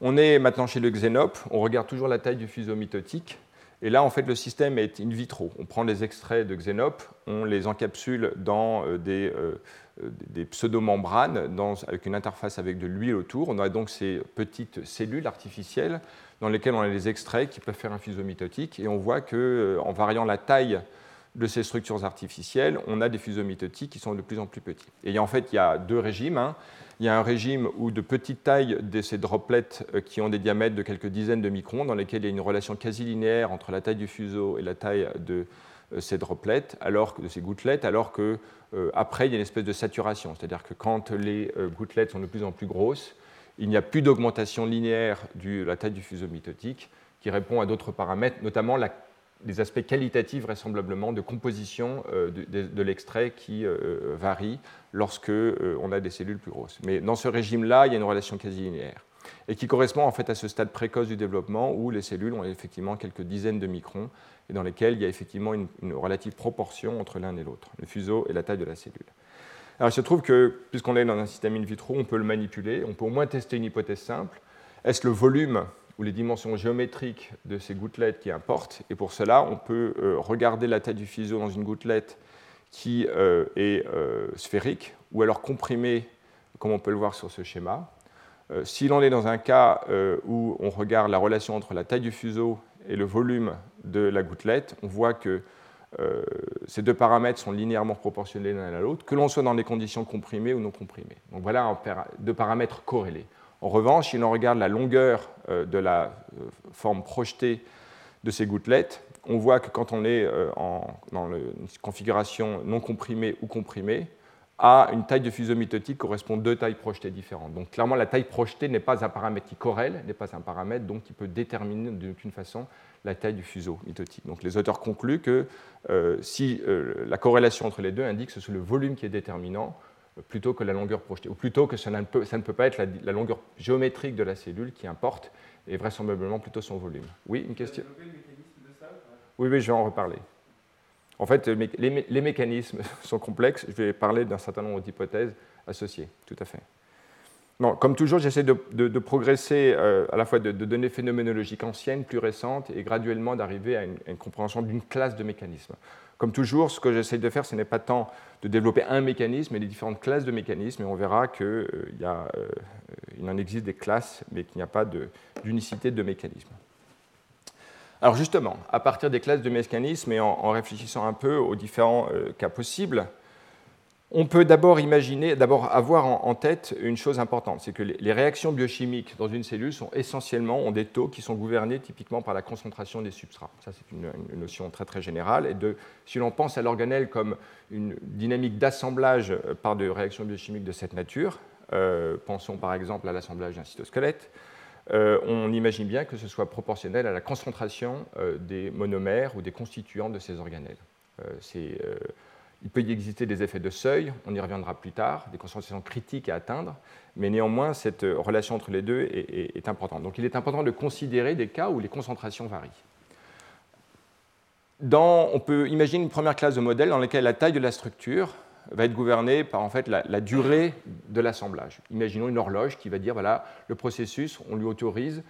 On est maintenant chez le xénope, on regarde toujours la taille du fuseau mitotique, et là, en fait, le système est in vitro. On prend les extraits de Xenop, on les encapsule dans euh, des, euh, des pseudomembranes avec une interface avec de l'huile autour. On a donc ces petites cellules artificielles dans lesquelles on a les extraits qui peuvent faire un fuseau mitotique. Et on voit euh, variant la taille de ces structures artificielles, on a des fuseaux mitotiques qui sont de plus en plus petits. Et en fait, il y a deux régimes. Hein. Il y a un régime où de petite taille de ces droplets euh, qui ont des diamètres de quelques dizaines de microns, dans lesquels il y a une relation quasi linéaire entre la taille du fuseau et la taille de euh, ces droplets, alors que, de ces gouttelettes, alors que euh, après il y a une espèce de saturation, c'est-à-dire que quand les gouttelettes sont de plus en plus grosses, il n'y a plus d'augmentation linéaire de la taille du fuseau mitotique qui répond à d'autres paramètres, notamment la des aspects qualitatifs vraisemblablement de composition euh, de, l'extrait qui euh, euh, varient lorsque on a des cellules plus grosses. Mais dans ce régime-là, il y a une relation quasi linéaire et qui correspond en fait à ce stade précoce du développement où les cellules ont effectivement quelques dizaines de microns et dans lesquels il y a effectivement une, relative proportion entre l'un et l'autre, le fuseau et la taille de la cellule. Alors il se trouve que, puisqu'on est dans un système in vitro, on peut le manipuler, on peut au moins tester une hypothèse simple. Est-ce le volume ou les dimensions géométriques de ces gouttelettes qui importent. Et pour cela, on peut euh, regarder la taille du fuseau dans une gouttelette qui euh, est euh, sphérique ou alors comprimée, comme on peut le voir sur ce schéma. si l'on est dans un cas où on regarde la relation entre la taille du fuseau et le volume de la gouttelette, on voit que ces deux paramètres sont linéairement proportionnés l'un à l'autre, que l'on soit dans des conditions comprimées ou non comprimées. Donc voilà deux paramètres corrélés. En revanche, si l'on regarde la longueur euh, de la euh, forme projetée de ces gouttelettes, on voit que quand on est euh, dans une configuration non comprimée ou comprimée, à une taille de fuseau mitotique correspond deux tailles projetées différentes. Donc clairement, la taille projetée n'est pas un paramètre qui corrèle, n'est pas un paramètre donc qui peut déterminer d'aucune façon la taille du fuseau mitotique. Donc les auteurs concluent que si la corrélation entre les deux indique que c'est le volume qui est déterminant, plutôt que la longueur projetée, ou plutôt que ça ne peut, ça ne peut pas être la, longueur géométrique de la cellule qui importe, et vraisemblablement plutôt son volume. Oui, une question Oui, oui, je vais en reparler. En fait, les, mécanismes sont complexes. Je vais parler d'un certain nombre d'hypothèses associées, tout à fait. Non, comme toujours, j'essaie de, progresser euh, à la fois de, données phénoménologiques anciennes, plus récentes, et graduellement d'arriver à une compréhension d'une classe de mécanismes. Comme toujours, ce que j'essaie de faire, ce n'est pas tant de développer un mécanisme, mais les différentes classes de mécanismes, et on verra qu'il euh, euh, en existe des classes, mais qu'il n'y a pas d'unicité de, mécanismes. Alors justement, à partir des classes de mécanismes et en, réfléchissant un peu aux différents euh, cas possibles, on peut d'abord imaginer, d'abord avoir en tête une chose importante, c'est que les réactions biochimiques dans une cellule sont essentiellement ont des taux qui sont gouvernés typiquement par la concentration des substrats. Ça, c'est une, notion très très générale. Et si l'on pense à l'organelle comme une dynamique d'assemblage euh, par des réactions biochimiques de cette nature, euh, pensons par exemple à l'assemblage d'un cytosquelette, euh, on imagine bien que ce soit proportionnel à la concentration des monomères ou des constituants de ces organelles. c'est il peut y exister des effets de seuil, on y reviendra plus tard, des concentrations critiques à atteindre, mais néanmoins, cette relation entre les deux est, importante. Donc il est important de considérer des cas où les concentrations varient. on peut imaginer une première classe de modèles dans laquelle la taille de la structure va être gouverné par en fait, la, la durée de l'assemblage. Imaginons une horloge qui va dire, voilà, le processus, on lui autorise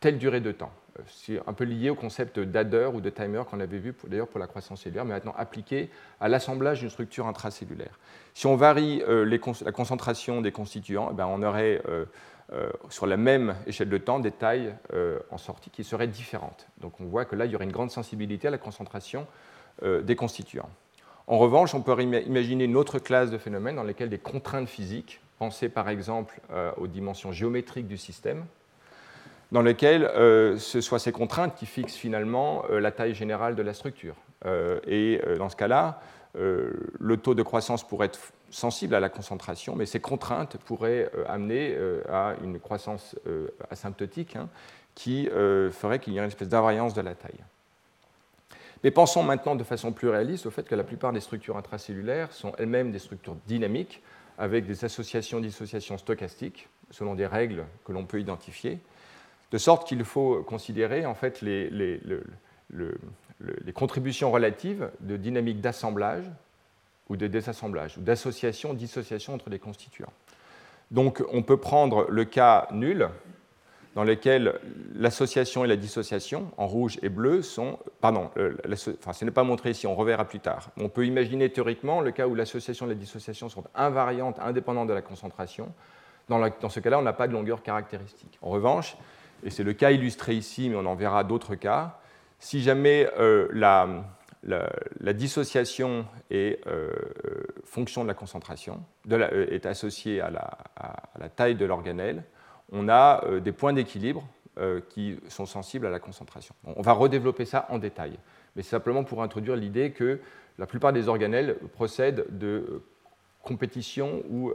telle durée de temps. Euh, c'est un peu lié au concept d'adder ou de timer qu'on avait vu d'ailleurs pour la croissance cellulaire, mais maintenant appliqué à l'assemblage d'une structure intracellulaire. Si on varie euh, la concentration des constituants, eh ben, on aurait euh, sur la même échelle de temps des tailles en sortie qui seraient différentes. Donc on voit que là, il y aurait une grande sensibilité à la concentration des constituants. En revanche, on peut imaginer une autre classe de phénomènes dans lesquels des contraintes physiques, pensez par exemple aux dimensions géométriques du système, dans lequel euh, ce soit ces contraintes qui fixent finalement euh, la taille générale de la structure. Euh, et dans ce cas-là, le taux de croissance pourrait être sensible à la concentration, mais ces contraintes pourraient amener à une croissance asymptotique hein, qui ferait qu'il y ait une espèce d'invariance de la taille. Mais pensons maintenant de façon plus réaliste au fait que la plupart des structures intracellulaires sont elles-mêmes des structures dynamiques avec des associations-dissociations stochastiques selon des règles que l'on peut identifier de sorte qu'il faut considérer en fait les, contributions relatives de dynamique d'assemblage ou de désassemblage, ou d'association, dissociation entre les constituants. Donc on peut prendre le cas nul, dans lequel l'association et la dissociation, en rouge et bleu, sont. Pardon, enfin, ce n'est pas montré ici, on reverra plus tard. On peut imaginer théoriquement le cas où l'association et la dissociation sont invariantes, indépendantes de la concentration. Dans ce cas-là, on n'a pas de longueur caractéristique. En revanche, et c'est le cas illustré ici, mais on en verra d'autres cas, si jamais euh, la, dissociation est euh, fonction de la concentration, euh, est associée à la, taille de l'organelle, on a des points d'équilibre qui sont sensibles à la concentration. On va redévelopper ça en détail, mais c'est simplement pour introduire l'idée que la plupart des organelles procèdent de compétition ou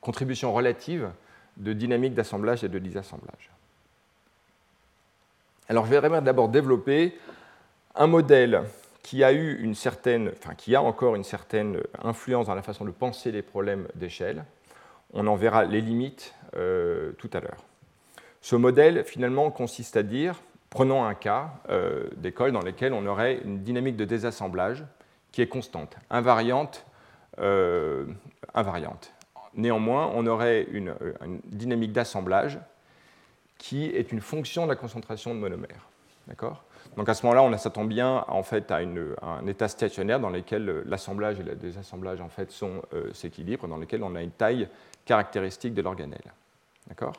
contribution relative de dynamique d'assemblage et de désassemblage. Alors je vais d'abord développer un modèle qui a eu une certaine, enfin qui a encore une certaine influence dans la façon de penser les problèmes d'échelle. On en verra les limites euh, tout à l'heure. Ce modèle finalement consiste à dire, prenons un cas euh, d'école dans lequel on aurait une dynamique de désassemblage qui est constante, invariante, euh, invariante. Néanmoins, on aurait une, dynamique d'assemblage qui est une fonction de la concentration de monomères. D'accord? Donc à ce moment-là, on s'attend bien en fait, à, un état stationnaire dans lequel l'assemblage et le désassemblage en fait, sont euh, s'équilibrent, dans lequel on a une taille caractéristique de l'organelle. D'accord?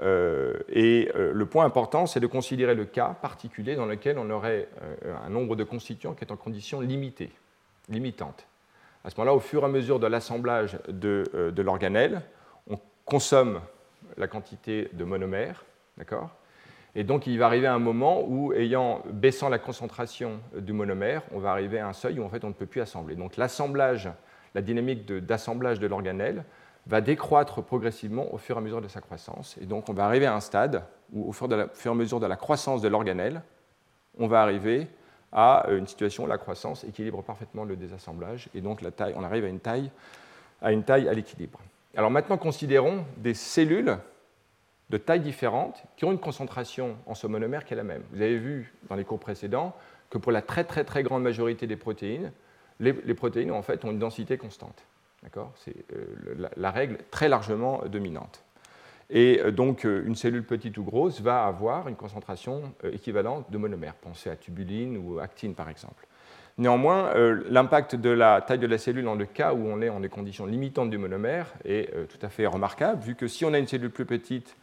Euh, et euh, le point important, c'est de considérer le cas particulier dans lequel on aurait un nombre de constituants qui est en condition limitée, limitante. À ce moment-là, au fur et à mesure de l'assemblage de, euh, l'organelle, on consomme la quantité de monomères, d'accord? Et donc, il va arriver un moment où, ayant baissant la concentration du monomère, on va arriver à un seuil où en fait on ne peut plus assembler. Donc, l'assemblage, la dynamique d'assemblage de, l'organelle va décroître progressivement au fur et à mesure de sa croissance. Et donc, on va arriver à un stade où, au fur, et à mesure de la croissance de l'organelle, on va arriver à une situation où la croissance équilibre parfaitement le désassemblage, et donc la taille, on arrive à une taille à, à l'équilibre. Alors maintenant, considérons des cellules de tailles différentes qui ont une concentration en ce monomère qui est la même. Vous avez vu dans les cours précédents que pour la très très très grande majorité des protéines, les, protéines en fait ont une densité constante. C'est euh, la, règle très largement dominante. Et euh, donc, euh, une cellule petite ou grosse va avoir une concentration euh, équivalente de monomères. Pensez à tubuline ou actine, par exemple. Néanmoins, l'impact de la taille de la cellule dans le cas où on est en des conditions limitantes du monomère est tout à fait remarquable, vu que si on a une cellule plus petite,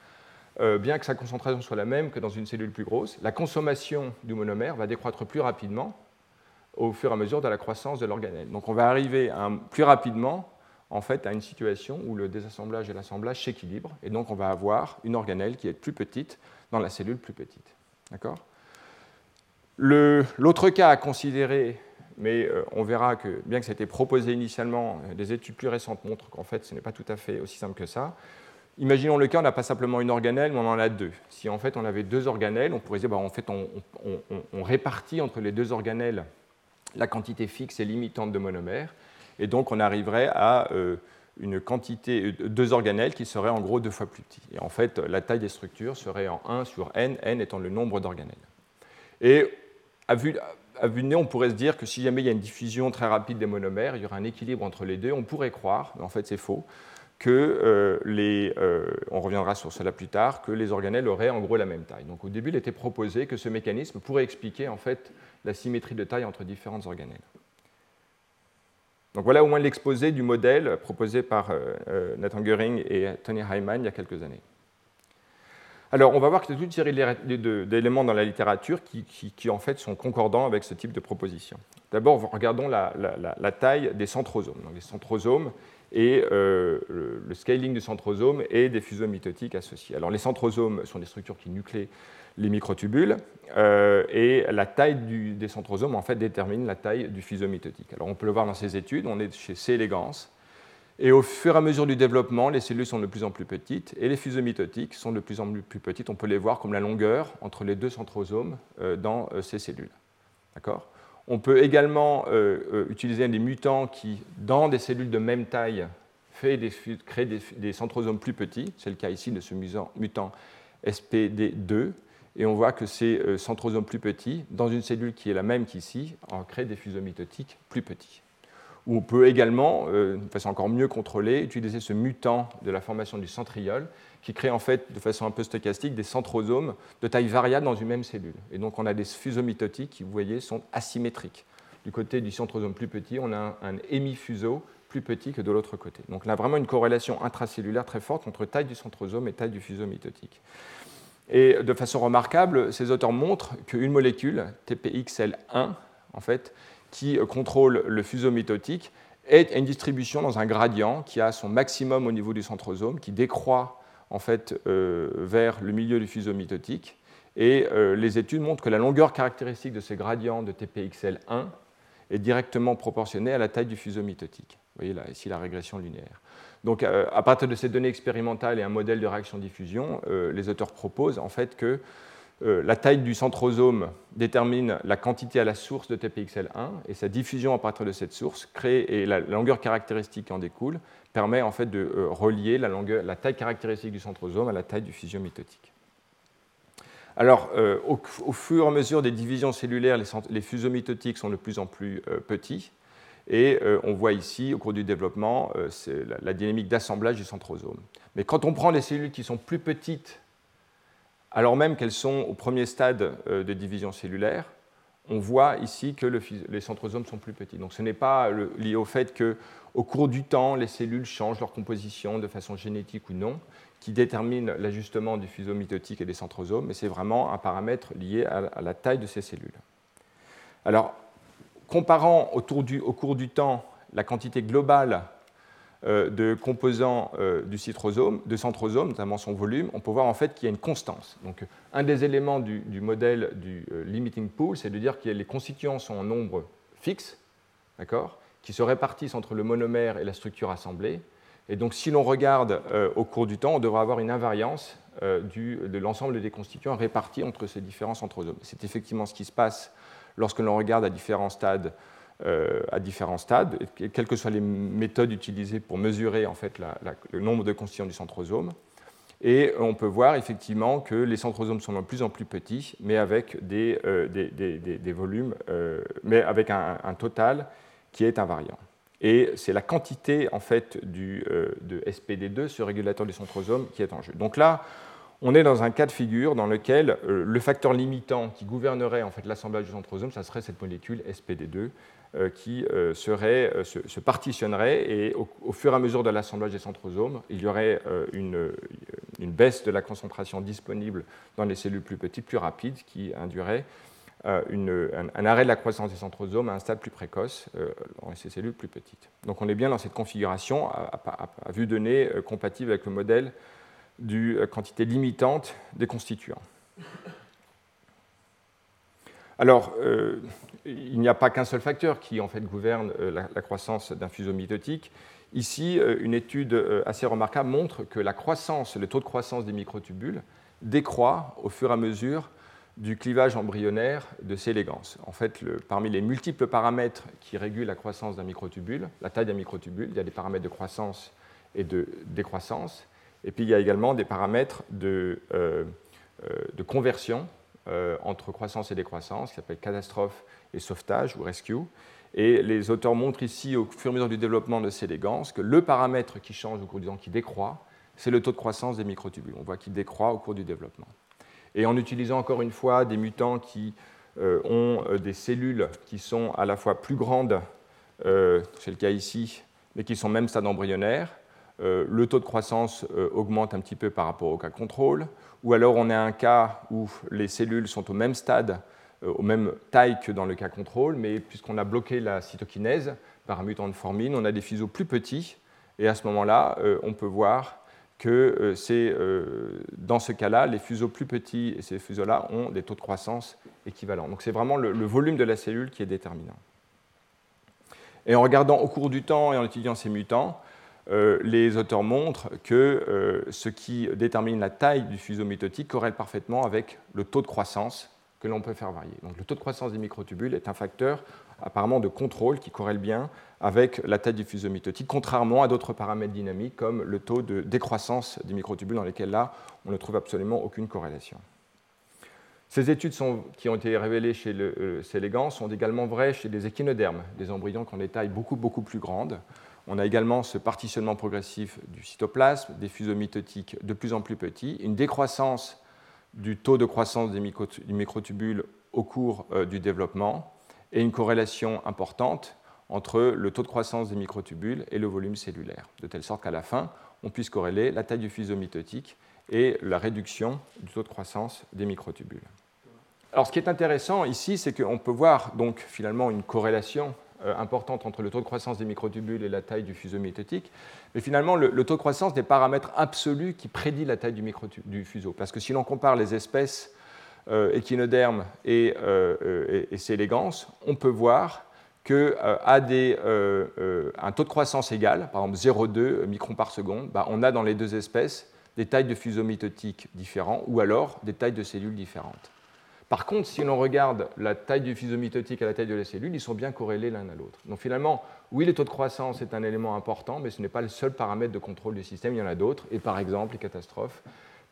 bien que sa concentration soit la même que dans une cellule plus grosse, la consommation du monomère va décroître plus rapidement au fur et à mesure de la croissance de l'organelle. Donc on va arriver plus rapidement en fait à une situation où le désassemblage et l'assemblage s'équilibrent, et donc on va avoir une organelle qui est plus petite dans la cellule plus petite. D'accord? L'autre cas à considérer, mais euh, on verra que, bien que ça ait été proposé initialement, euh, des études plus récentes montrent qu'en fait ce n'est pas tout à fait aussi simple que ça. Imaginons le cas, on n'a pas simplement une organelle, mais on en a deux. Si en fait on avait deux organelles, on pourrait dire bah, en fait on, on répartit entre les deux organelles la quantité fixe et limitante de monomères, et donc on arriverait à euh, une quantité, euh, deux organelles qui seraient en gros deux fois plus petits. Et en fait, la taille des structures serait en 1 sur n, n étant le nombre d'organelles. Et à vue, de nez, on pourrait se dire que si jamais il y a une diffusion très rapide des monomères, il y aura un équilibre entre les deux. On pourrait croire, mais en fait c'est faux, que euh, les, on reviendra sur cela plus tard, que les organelles auraient en gros la même taille. Donc au début, il était proposé que ce mécanisme pourrait expliquer en fait la symétrie de taille entre différentes organelles. Donc voilà au moins l'exposé du modèle proposé par euh, Nathan Goering et Tony Hyman il y a quelques années. Alors, on va voir qu'il y a toute une série d'éléments dans la littérature qui, en fait, sont concordants avec ce type de proposition. D'abord, regardons la, taille des centrosomes. les centrosomes et euh, le, scaling du centrosome et des fuseaux mitotiques associés. Alors, les centrosomes sont des structures qui nucléent les microtubules euh, et la taille des centrosomes, en fait, détermine la taille du fuseau mitotique. Alors, on peut le voir dans ces études. On est chez C. elegans et au fur et à mesure du développement, les cellules sont de plus en plus petites et les fuseaux mitotiques sont de plus en plus petites. On peut les voir comme la longueur entre les deux centrosomes euh, dans euh, ces cellules. On peut également utiliser des mutants qui, dans des cellules de même taille, créent des, centrosomes plus petits. C'est le cas ici de ce mutant SPD2. Et on voit que ces centrosomes plus petits, dans une cellule qui est la même qu'ici, créent des fuseaux mitotiques plus petits on peut également, euh, de façon encore mieux contrôlée, utiliser ce mutant de la formation du centriole qui crée en fait de façon un peu stochastique des centrosomes de taille variable dans une même cellule. Et donc on a des fusomitotiques qui, vous voyez, sont asymétriques. Du côté du centrosome plus petit, on a un, hémifuseau plus petit que de l'autre côté. Donc on a vraiment une corrélation intracellulaire très forte entre taille du centrosome et taille du fusomitotique. Et de façon remarquable, ces auteurs montrent qu'une molécule, TPXL1, en fait, qui contrôle le fuseau mitotique est une distribution dans un gradient qui a son maximum au niveau du centrosome, qui décroît en fait euh, vers le milieu du fuseau mitotique. Et euh, les études montrent que la longueur caractéristique de ces gradients de TPXL1 est directement proportionnée à la taille du fuseau mitotique. Vous voyez là, ici la régression linéaire. Donc, euh, à partir de ces données expérimentales et un modèle de réaction-diffusion, les auteurs proposent en fait que euh, la taille du centrosome détermine la quantité à la source de TPXL1 et sa diffusion à partir de cette source crée, et la longueur caractéristique qui en découle permet en fait de euh, relier la, taille caractéristique du centrosome à la taille du fusion mitotique. Alors, euh, au, fur et à mesure des divisions cellulaires, les, les fusomitotiques sont de plus en plus petits. Et on voit ici, au cours du développement, la, la, dynamique d'assemblage du centrosome. Mais quand on prend les cellules qui sont plus petites alors même qu'elles sont au premier stade euh, de division cellulaire, on voit ici que les centrosomes sont plus petits. Donc ce n'est pas lié au fait qu'au cours du temps, les cellules changent leur composition de façon génétique ou non, qui détermine l'ajustement du fuseau mitotique et des centrosomes, mais c'est vraiment un paramètre lié à la taille de ces cellules. Alors, comparant au cours du temps la quantité globale euh, de composants euh, du citrosome, de centrosome, notamment son volume, on peut voir en fait qu'il y a une constance. Donc, un des éléments du, modèle du euh, limiting pool, c'est de dire que les constituants sont en nombre fixe, d'accord, qui se répartissent entre le monomère et la structure assemblée. Et donc, si l'on regarde au cours du temps, on devrait avoir une invariance de l'ensemble des constituants répartis entre ces différents centrosomes. C'est effectivement ce qui se passe lorsque l'on regarde à différents stades euh, à différents stades, quelles que soient les méthodes utilisées pour mesurer en fait le nombre de constituants du centrosome. Et on peut voir effectivement que les centrosomes sont de plus en plus petits, mais avec des, euh, volumes, euh, mais avec un, total qui est invariant. Et c'est la quantité en fait de SPD2, ce régulateur du centrosome, qui est en jeu. Donc là, on est dans un cas de figure dans lequel le facteur limitant qui gouvernerait en fait l'assemblage du centrosome, ça serait cette molécule SPD2 euh, qui euh, euh, se, partitionnerait et au, fur et à mesure de l'assemblage des centrosomes, il y aurait une, baisse de la concentration disponible dans les cellules plus petites, plus rapide, qui induirait un, arrêt de la croissance des centrosomes à un stade plus précoce dans ces cellules plus petites. Donc on est bien dans cette configuration à, vue de nez compatible avec le modèle du quantité limitante des constituants. Alors, il n'y a pas qu'un seul facteur qui en fait gouverne euh, la, croissance d'un fuseau mitotique. Ici, euh, une étude euh, assez remarquable montre que le taux de croissance des microtubules décroît au fur et à mesure du clivage embryonnaire de ces légances. En fait, parmi les multiples paramètres qui régulent la croissance d'un microtubule, la taille d'un microtubule, il y a des paramètres de croissance et de décroissance, et puis il y a également des paramètres de, de conversion entre croissance et décroissance, qui s'appelle catastrophe et sauvetage ou rescue. Et les auteurs montrent ici, au fur et à mesure du développement de ces légances, que le paramètre qui change au cours du temps, qui décroît, c'est le taux de croissance des microtubules. On voit qu'il décroît au cours du développement. Et en utilisant encore une fois des mutants qui euh, ont euh, des cellules qui sont à la fois plus grandes, euh, c'est le cas ici, mais qui sont même stade embryonnaire, le taux de croissance augmente un petit peu par rapport au cas contrôle, ou alors on a un cas où les cellules sont au même stade, aux mêmes tailles que dans le cas contrôle, mais puisqu'on a bloqué la cytokinèse par un mutant de formine, on a des fuseaux plus petits, et à ce moment-là, on peut voir que euh, c'est euh, dans ce cas-là, les fuseaux plus petits et ces fuseaux-là ont des taux de croissance équivalents. Donc c'est vraiment le, volume de la cellule qui est déterminant. Et en regardant au cours du temps et en étudiant ces mutants, euh, les auteurs montrent que ce qui détermine la taille du fuseau mitotique corrèle parfaitement avec le taux de croissance que l'on peut faire varier. Donc le taux de croissance des microtubules est un facteur apparemment de contrôle qui corrèle bien avec la taille du fuseau mitotique, contrairement à d'autres paramètres dynamiques comme le taux de décroissance des microtubules dans lesquels là, on ne trouve absolument aucune corrélation. Ces études qui ont été révélées chez le, euh, sont également vraies chez les échinodermes, des embryons qui ont des tailles beaucoup, beaucoup plus grandes. On a également ce partitionnement progressif du cytoplasme, des fuseaux mitotiques de plus en plus petits, une décroissance du taux de croissance des microtubules au cours euh, du développement et une corrélation importante entre le taux de croissance des microtubules et le volume cellulaire, de telle sorte qu'à la fin, on puisse corréler la taille du fuseau mitotique et la réduction du taux de croissance des microtubules. Alors, ce qui est intéressant ici, c'est qu'on peut voir donc finalement une corrélation importante entre le taux de croissance des microtubules et la taille du fuseau mitotique, mais finalement, le, taux de croissance n'est pas paramètre absolu qui prédit la taille du, fuseau, parce que si l'on compare les espèces euh, échinodermes et, euh, et on peut voir qu'à euh, un taux de croissance égal, par exemple 0,2 microns par seconde, bah, on a dans les deux espèces des tailles de fuseaux mitotiques différents ou alors des tailles de cellules différentes. Par contre, si l'on regarde la taille du fuseau mitotique à la taille de la cellule, ils sont bien corrélés l'un à l'autre. Donc finalement, oui, le taux de croissance est un élément important, mais ce n'est pas le seul paramètre de contrôle du système, il y en a d'autres, et par exemple les catastrophes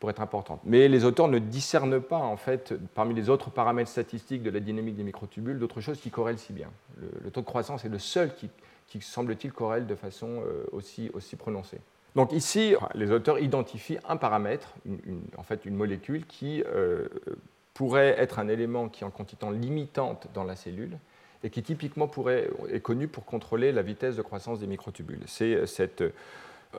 pour être importantes. Mais les auteurs ne discernent pas, en fait, parmi les autres paramètres statistiques de la dynamique des microtubules, d'autres choses qui corrèlent si bien. Le, taux de croissance est le seul qui, semble-t-il, corrèle de façon euh, aussi, aussi prononcée. Donc ici, les auteurs identifient un paramètre, en fait une molécule qui euh, pourrait être un élément qui est en quantité limitante dans la cellule et qui typiquement pourrait, est connu pour contrôler la vitesse de croissance des microtubules. C'est cette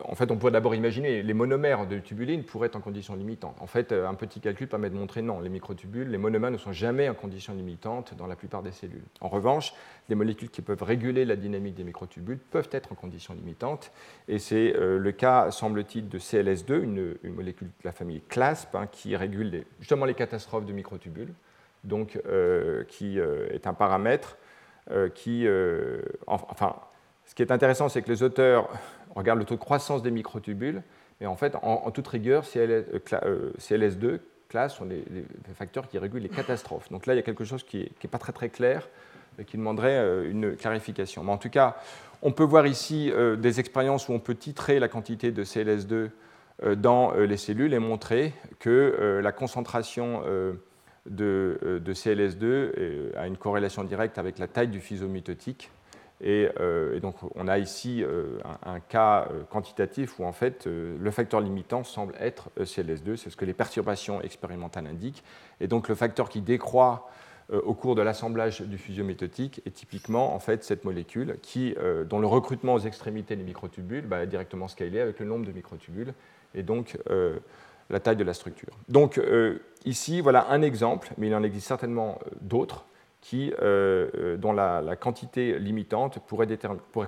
en fait, on pourrait d'abord imaginer les monomères de tubuline pourraient être en conditions limitantes. En fait, un petit calcul permet de montrer non, les microtubules, les monomères ne sont jamais en conditions limitantes dans la plupart des cellules. En revanche, des molécules qui peuvent réguler la dynamique des microtubules peuvent être en conditions limitantes, et c'est euh, le cas, semble-t-il, de CLS2, une, molécule de la famille CLASP, hein, qui régule justement les catastrophes de microtubules, donc euh, qui euh, est un paramètre qui, enfin, ce qui est intéressant, c'est que les auteurs on regarde le taux de croissance des microtubules, mais en fait, en, toute rigueur, CLS2, euh, classe sont des, facteurs qui régulent les catastrophes. Donc là, il y a quelque chose qui n'est pas très très clair, et qui demanderait euh, une clarification. Mais en tout cas, on peut voir ici euh, des expériences où on peut titrer la quantité de CLS2 dans les cellules et montrer que la concentration de, CLS2 a une corrélation directe avec la taille du fuseau euh, et, donc, on a ici euh, un, cas euh, quantitatif où, en fait, le facteur limitant semble être CLS2. C'est ce que les perturbations expérimentales indiquent. Et donc, le facteur qui décroît au cours de l'assemblage du fusion métotique est typiquement, en fait, cette molécule dont le recrutement aux extrémités des microtubules bah, est directement scalé avec le nombre de microtubules et donc la taille de la structure. Donc, ici, voilà un exemple, mais il en existe certainement d'autres qui, euh, euh, dont la, quantité limitante pourrait,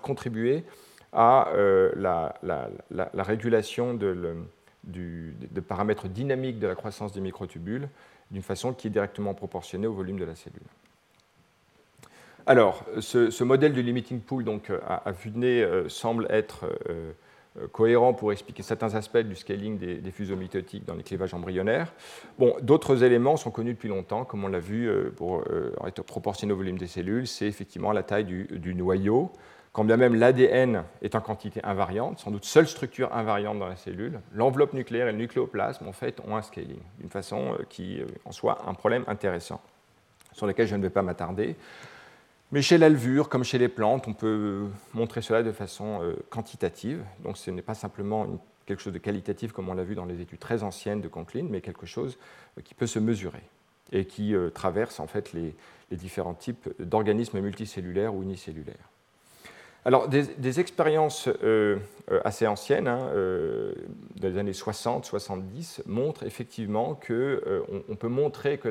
contribuer à euh, la, la, régulation de, paramètres dynamiques de la croissance des microtubules d'une façon qui est directement proportionnée au volume de la cellule. Alors, ce, modèle du limiting pool donc, à, vue de nez semble être cohérent pour expliquer certains aspects du scaling des, fuseaux mitotiques dans les clivages embryonnaires. Bon, D'autres éléments sont connus depuis longtemps, comme on l'a vu euh, pour euh, être proportionné au volume des cellules, c'est effectivement la taille du, noyau, quand bien même l'ADN est en quantité invariante, sans doute seule structure invariante dans la cellule, l'enveloppe nucléaire et le nucléoplasme en fait ont un scaling, d'une façon euh, qui en soit un problème intéressant, sur lequel je ne vais pas m'attarder. Mais chez l'alvure, comme chez les plantes, on peut montrer cela de façon quantitative. Donc ce n'est pas simplement quelque chose de qualitatif comme on l'a vu dans les études très anciennes de Conklin, mais quelque chose qui peut se mesurer et qui traverse en fait les, différents types d'organismes multicellulaires ou unicellulaires. Alors, des, expériences euh, euh, assez anciennes, hein, euh, des années 60-70, montrent effectivement qu'on on peut montrer que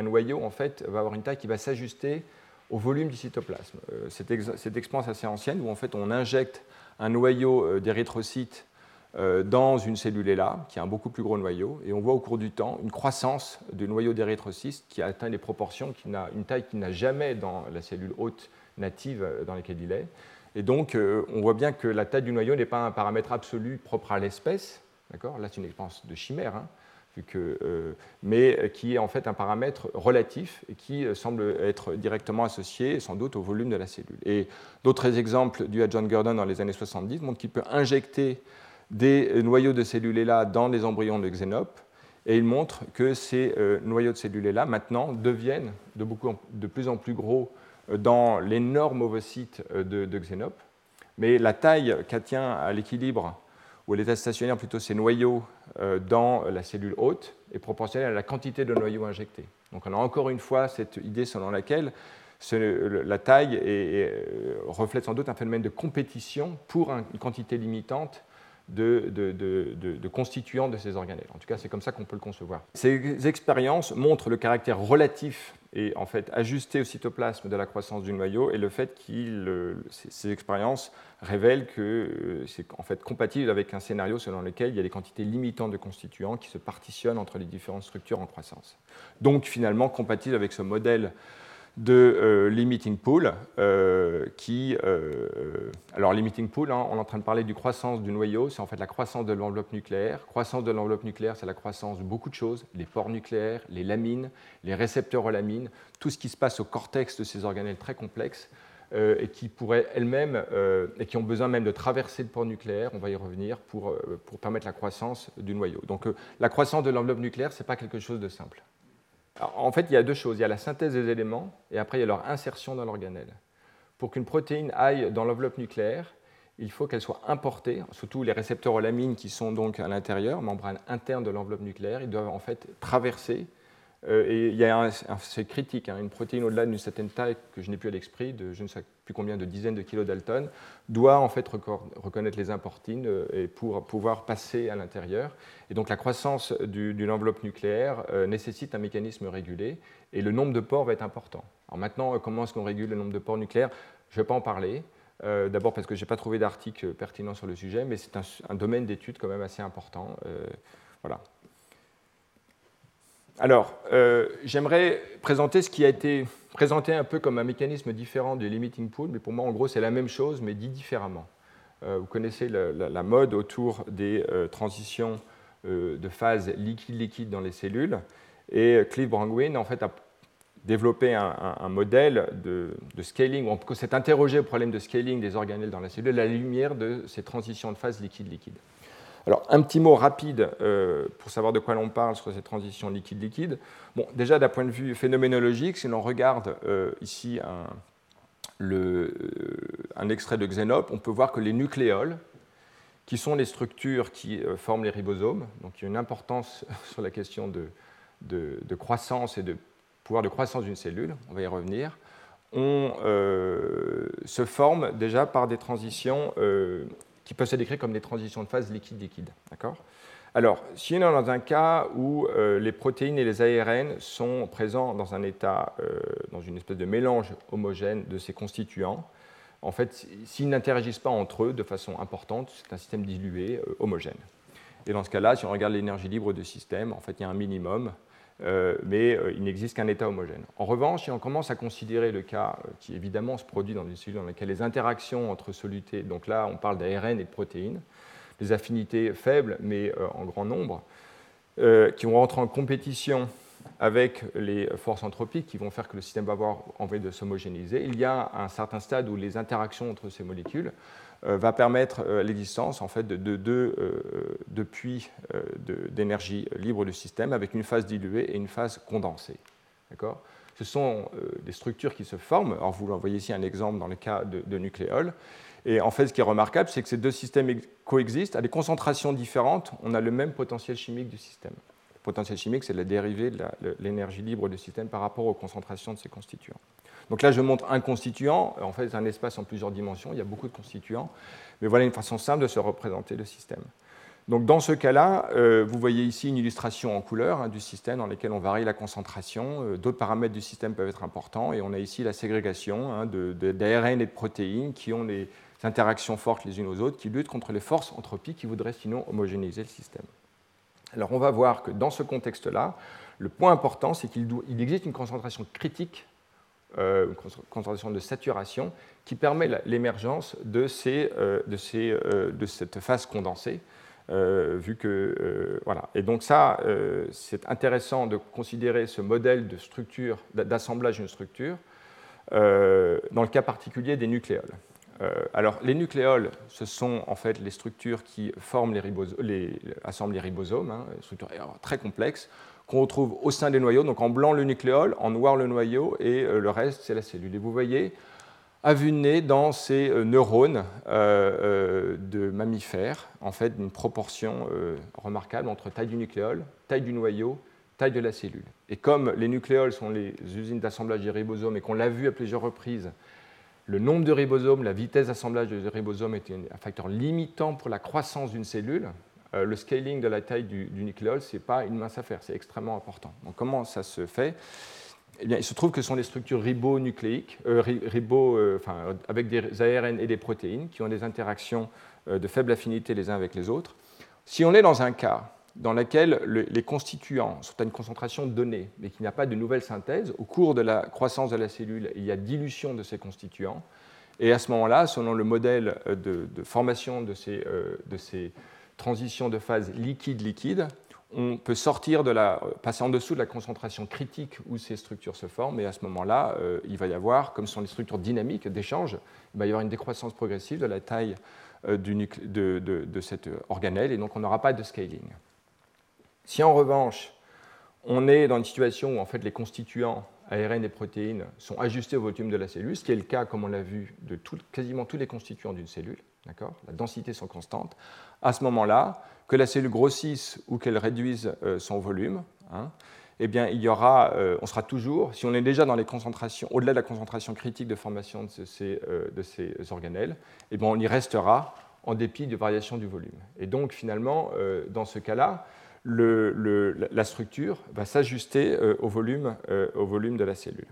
noyau en fait, va avoir une taille qui va s'ajuster au volume du cytoplasme. Cette, cette, expérience assez ancienne où en fait, on injecte un noyau d'érythrocytes euh, dans une cellule là, qui a un beaucoup plus gros noyau, et on voit au cours du temps une croissance du noyau d'érythrocyte qui a atteint des proportions, qui n'a une taille qui n'a jamais dans la cellule haute native euh, dans laquelle il est. Et donc, euh, on voit bien que la taille du noyau n'est pas un paramètre absolu propre à l'espèce, d'accord? Là, c'est une expérience de chimère, hein, que, mais qui est en fait un paramètre relatif et qui semble être directement associé sans doute au volume de la cellule. Et d'autres exemples dus à John Gurdon dans les années 70 montrent qu'il peut injecter des noyaux de cellules là dans les embryons de xénopes, et il montre que ces euh, noyaux de cellules là maintenant deviennent de, beaucoup, de plus en plus gros euh, dans l'énorme ovocyte euh, de, de xénopes, mais la taille qu'atteint à l'équilibre à l'état stationnaire plutôt ces noyaux dans la cellule haute est proportionnelle à la quantité de noyaux injectés. Donc on a encore une fois cette idée selon laquelle la taille reflète sans doute un phénomène de compétition pour une quantité limitante de, constituants de ces organelles. En tout cas, c'est comme ça qu'on peut le concevoir. Ces expériences montrent le caractère relatif et en fait ajusté au cytoplasme de la croissance du noyau et le fait que ces expériences révèlent que euh, c'est en fait compatible avec un scénario selon lequel il y a des quantités limitantes de constituants qui se partitionnent entre les différentes structures en croissance. Donc finalement compatible avec ce modèle de euh, limiting pool, euh, qui, euh, alors limiting pool, hein, on est en train de parler du croissance du noyau, c'est en fait la croissance de l'enveloppe nucléaire. Croissance de l'enveloppe nucléaire, c'est la croissance de beaucoup de choses, les pores nucléaires, les lamines, les récepteurs aux lamines, tout ce qui se passe au cortex de ces organelles très complexes et qui pourraient elles-mêmes, et qui ont besoin même de traverser le port nucléaire, on va y revenir, pour, pour permettre la croissance du noyau. Donc la croissance de l'enveloppe nucléaire, ce n'est pas quelque chose de simple en fait, il y a deux choses. Il y a la synthèse des éléments et après, il y a leur insertion dans l'organelle. Pour qu'une protéine aille dans l'enveloppe nucléaire, il faut qu'elle soit importée, surtout les récepteurs lamines qui sont donc à l'intérieur, membrane interne de l'enveloppe nucléaire, ils doivent en fait traverser et il y a c'est critique, hein, une protéine au-delà d'une certaine taille que je n'ai plus à l'esprit, de je ne sais plus combien de dizaines de kilos d'Alton, doit en fait reconnaître les importines euh, et pour pouvoir passer à l'intérieur. Et donc la croissance d'une enveloppe nucléaire euh, nécessite un mécanisme régulé et le nombre de pores va être important. Alors maintenant, comment est-ce qu'on régule le nombre de pores nucléaires? Je ne vais pas en parler. D'abord parce que je n'ai pas trouvé d'article pertinent sur le sujet, mais c'est un, un, domaine d'étude quand même assez important. voilà. Alors, euh, j'aimerais présenter ce qui a été présenté un peu comme un mécanisme différent du limiting pool, mais pour moi, en gros, c'est la même chose, mais dit différemment. Euh, vous connaissez la, mode autour des euh, transitions de phase liquide-liquide dans les cellules, et Cliff Brangwyn, en fait, a développé un, modèle de, scaling, ou s'est interrogé au problème de scaling des organelles dans la cellule à la lumière de ces transitions de phase liquide-liquide. Alors, un petit mot rapide euh, pour savoir de quoi l'on parle sur cette transition liquide-liquide. Déjà, d'un point de vue phénoménologique, si l'on regarde euh, ici euh, un, extrait de Xénope, on peut voir que les nucléoles, qui sont les structures qui forment les ribosomes, donc il y a une importance sur la question de, croissance et de pouvoir de croissance d'une cellule, on va y revenir, se forment déjà par des transitions qui peuvent se décrire comme des transitions de phase liquide-liquide. Alors, si on est dans un cas où euh, les protéines et les ARN sont présents dans un état, euh, dans une espèce de mélange homogène de ces constituants, en fait, s'ils n'interagissent pas entre eux de façon importante, c'est un système dilué euh, homogène. Et dans ce cas-là, si on regarde l'énergie libre du système, en fait, il y a un minimum euh, mais euh, il n'existe qu'un état homogène. En revanche, si on commence à considérer le cas euh, qui évidemment se produit dans une cellule dans laquelle les interactions entre solutés, donc là on parle d'ARN et de protéines, des affinités faibles mais en grand nombre, qui vont rentrer en compétition avec les forces anthropiques qui vont faire que le système va avoir envie de s'homogénéiser, il y a un certain stade où les interactions entre ces molécules va permettre euh, l'existence en fait, de deux de, puits d'énergie libre du système avec une phase diluée et une phase condensée. Ce sont des structures qui se forment. Alors, vous voyez ici un exemple dans le cas de, de. Et en fait, ce qui est remarquable, c'est que ces deux systèmes coexistent à des concentrations différentes. On a le même potentiel chimique du système. Le potentiel chimique, c'est la dérivée de l'énergie libre du système par rapport aux concentrations de ses constituants. Donc là, je montre un constituant. En fait, c'est un espace en plusieurs dimensions. Il y a beaucoup de constituants. Mais voilà une façon simple de se représenter le système. Donc dans ce cas-là, euh, vous voyez ici une illustration en couleur hein, du système dans lequel on varie la concentration. Euh, d'autres paramètres du système peuvent être importants. Et on a ici la ségrégation hein, d'ARN et de protéines qui ont des interactions fortes les unes aux autres, qui luttent contre les forces anthropiques qui voudraient sinon homogénéiser le système. Alors on va voir que dans ce contexte-là, le point important, c'est qu'il existe une concentration critique, euh, concentration de saturation, qui permet l'émergence de, euh, euh, de, cette phase condensée. vu que voilà. Et donc ça, c'est intéressant de considérer ce modèle de structure, d'assemblage d'une structure, dans le cas particulier des nucléoles. Alors, les nucléoles, ce sont en fait les structures qui forment les, les assemblent les ribosomes, hein, structures très complexes, qu'on retrouve au sein des noyaux. Donc, en blanc, le nucléole, en noir, le noyau, et euh, le reste, c'est la cellule. Et vous voyez, à vue de dans ces euh, neurones de mammifères, en fait, d'une proportion remarquable entre taille du nucléole, taille du noyau, taille de la cellule. Et comme les nucléoles sont les usines d'assemblage des ribosomes et qu'on l'a vu à plusieurs reprises, le nombre de ribosomes, la vitesse d'assemblage des ribosomes est un facteur limitant pour la croissance d'une cellule. Euh, le scaling de la taille du, nucléole, ce n'est pas une mince affaire, c'est extrêmement important. Donc comment ça se fait? Eh bien, il se trouve que ce sont des structures ribonucléiques, euh, ribo, euh, avec des ARN et des protéines qui ont des interactions de faible affinité les uns avec les autres. Si on est dans un cas dans laquelle les constituants sont à une concentration donnée, mais qu'il n'y a pas de nouvelle synthèse, au cours de la croissance de la cellule, il y a dilution de ces constituants. Et à ce moment-là, selon le modèle de, formation euh, de ces, transitions de phase liquide-liquide, on peut sortir de la, passer en dessous de la concentration critique où ces structures se forment, et à ce moment-là, euh, il va y avoir, comme ce sont les structures dynamiques d'échange, il va y avoir une décroissance progressive de la taille euh, de, de, de cette organelle, et donc on n'aura pas de scaling. Si en revanche, on est dans une situation où en fait, les constituants ARN et protéines sont ajustés au volume de la cellule, ce qui est le cas, comme on l'a vu, de quasiment tous les constituants d'une cellule, la densité sont constantes, à ce moment-là, que la cellule grossisse ou qu'elle réduise euh, son volume, hein, eh bien, il y aura, euh, on sera toujours, si on est déjà dans les concentrations, au-delà de la concentration critique de formation de ces, euh, organelles, eh on y restera en dépit de variation du volume. Et donc, finalement, dans ce cas-là, la structure va s'ajuster euh, au, volume, euh, au volume de la cellule.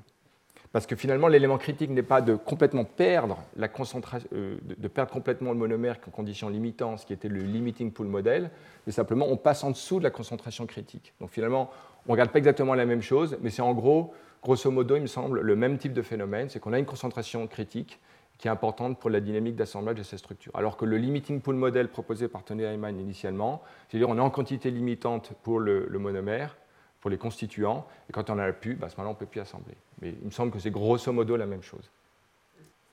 Parce que finalement, l'élément critique n'est pas de complètement perdre la concentration, euh, de perdre complètement le monomère en conditions limitantes, ce qui était le limiting pool model, mais simplement on passe en dessous de la concentration critique. Donc finalement, on ne regarde pas exactement la même chose, mais c'est en gros, grosso modo, il me semble, le même type de phénomène, c'est qu'on a une concentration critique qui est importante pour la dynamique d'assemblage de ces structures. Alors que le limiting pool model proposé par Tony Hyman initialement, c'est-à-dire on est en quantité limitante pour le, monomère, pour les constituants, et quand on n'en a plus, bah, à ce moment-là, on ne peut plus assembler. Mais il me semble que c'est grosso modo la même chose.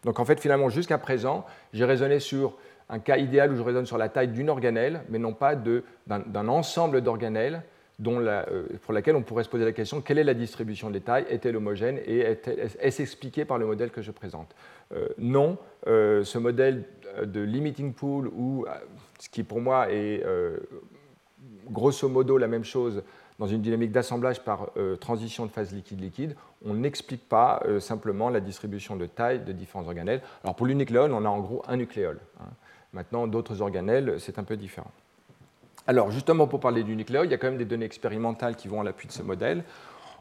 Donc en fait, finalement, jusqu'à présent, j'ai raisonné sur un cas idéal où je raisonne sur la taille d'une organelle, mais non pas d'un ensemble d'organelles euh, pour laquelle on pourrait se poser la question quelle est la distribution des tailles? Est-elle homogène et est-ce expliqué par le modèle que je présente? Euh, Non, euh, ce modèle de limiting pool, ou ce qui pour moi est grosso modo la même chose dans une dynamique d'assemblage par transition de phase liquide-liquide, on n'explique pas simplement la distribution de taille de différents organelles. Alors pour l'unucléole, on a en gros un nucléole. Hein. Maintenant, d'autres organelles, c'est un peu différent. Alors, justement, pour parler du nucléoïde, il y a quand même des données expérimentales qui vont à l'appui de ce modèle.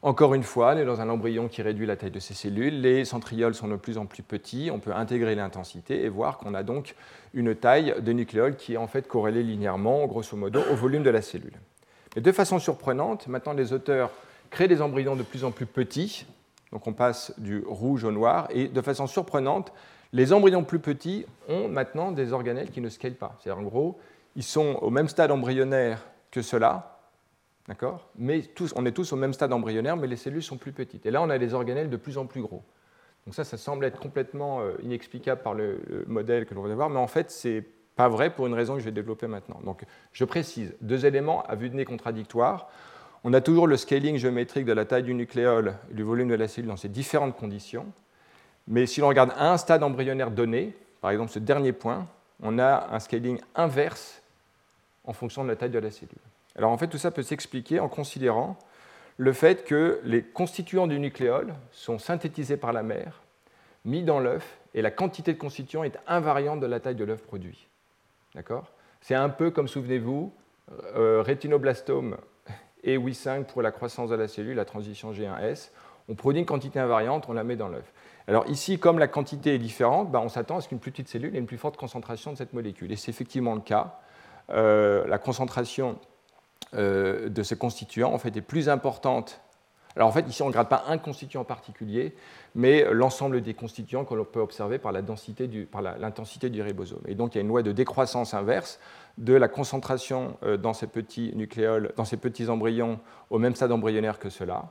Encore une fois, on est dans un embryon qui réduit la taille de ses cellules. Les centrioles sont de plus en plus petits. On peut intégrer l'intensité et voir qu'on a donc une taille de nucléole qui est en fait corrélée linéairement, grosso modo, au volume de la cellule. Mais de façon surprenante, maintenant les auteurs créent des embryons de plus en plus petits. Donc on passe du rouge au noir. Et de façon surprenante, les embryons plus petits ont maintenant des organelles qui ne scalent pas. C'est-à-dire en gros, ils sont au même stade embryonnaire que ceux-là, d'accord? Mais tous, on est tous au même stade embryonnaire, mais les cellules sont plus petites. Et là, on a des organelles de plus en plus gros. Donc ça, ça semble être complètement euh, inexplicable par le, modèle que l'on va voir, mais en fait, c'est pas vrai pour une raison que je vais développer maintenant. Donc, je précise deux éléments à vue de nez contradictoires. On a toujours le scaling géométrique de la taille du nucléole et du volume de la cellule dans ces différentes conditions. Mais si l'on regarde un stade embryonnaire donné, par exemple ce dernier point, on a un scaling inverse en fonction de la taille de la cellule. Alors en fait, tout ça peut s'expliquer en considérant le fait que les constituants du nucléole sont synthétisés par la mère, mis dans l'œuf, et la quantité de constituants est invariante de la taille de l'œuf produit. D'accord? C'est un peu comme, souvenez-vous, euh, rétinoblastome et Oui5 pour la croissance de la cellule, la transition G1S. On produit une quantité invariante, on la met dans l'œuf. Alors ici, comme la quantité est différente, ben, on s'attend à ce qu'une plus petite cellule ait une plus forte concentration de cette molécule. Et c'est effectivement le cas. Euh, la concentration euh, de ce constituant en fait, est plus importante. Alors en fait, ici, on ne regarde pas un constituant particulier, mais l'ensemble des constituants que l'on peut observer par l'intensité du, du, ribosome. Et donc, il y a une loi de décroissance inverse de la concentration euh, dans ces petits nucléoles, dans ces petits embryons au même stade embryonnaire que cela.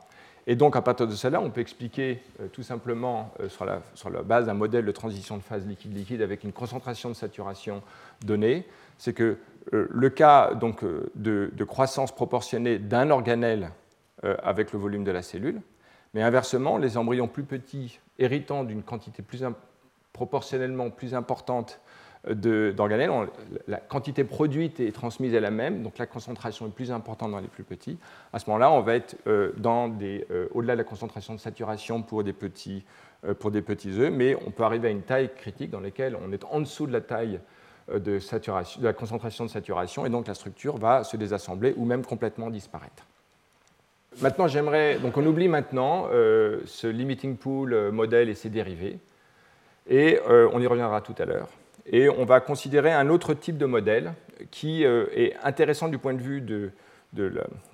Et donc, à partir de cela, on peut expliquer euh, tout simplement euh, sur, la, base d'un modèle de transition de phase liquide-liquide avec une concentration de saturation donnée, c'est que euh, le cas donc, de, croissance proportionnée d'un organelle avec le volume de la cellule, mais inversement, les embryons plus petits héritant d'une quantité plus proportionnellement plus importante d'organelles, la quantité produite et transmise est la même, donc la concentration est plus importante dans les plus petits. À ce moment-là, on va être euh, euh, au-delà de la concentration de saturation pour des, petits, euh, pour des petits œufs, mais on peut arriver à une taille critique dans laquelle on est en dessous de la taille de, saturation, de la concentration de saturation, et donc la structure va se désassembler ou même complètement disparaître. Maintenant, j'aimerais. Donc, on oublie maintenant ce limiting pool modèle et ses dérivés, et on y reviendra tout à l'heure et on va considérer un autre type de modèle qui euh, est intéressant du point de vue de,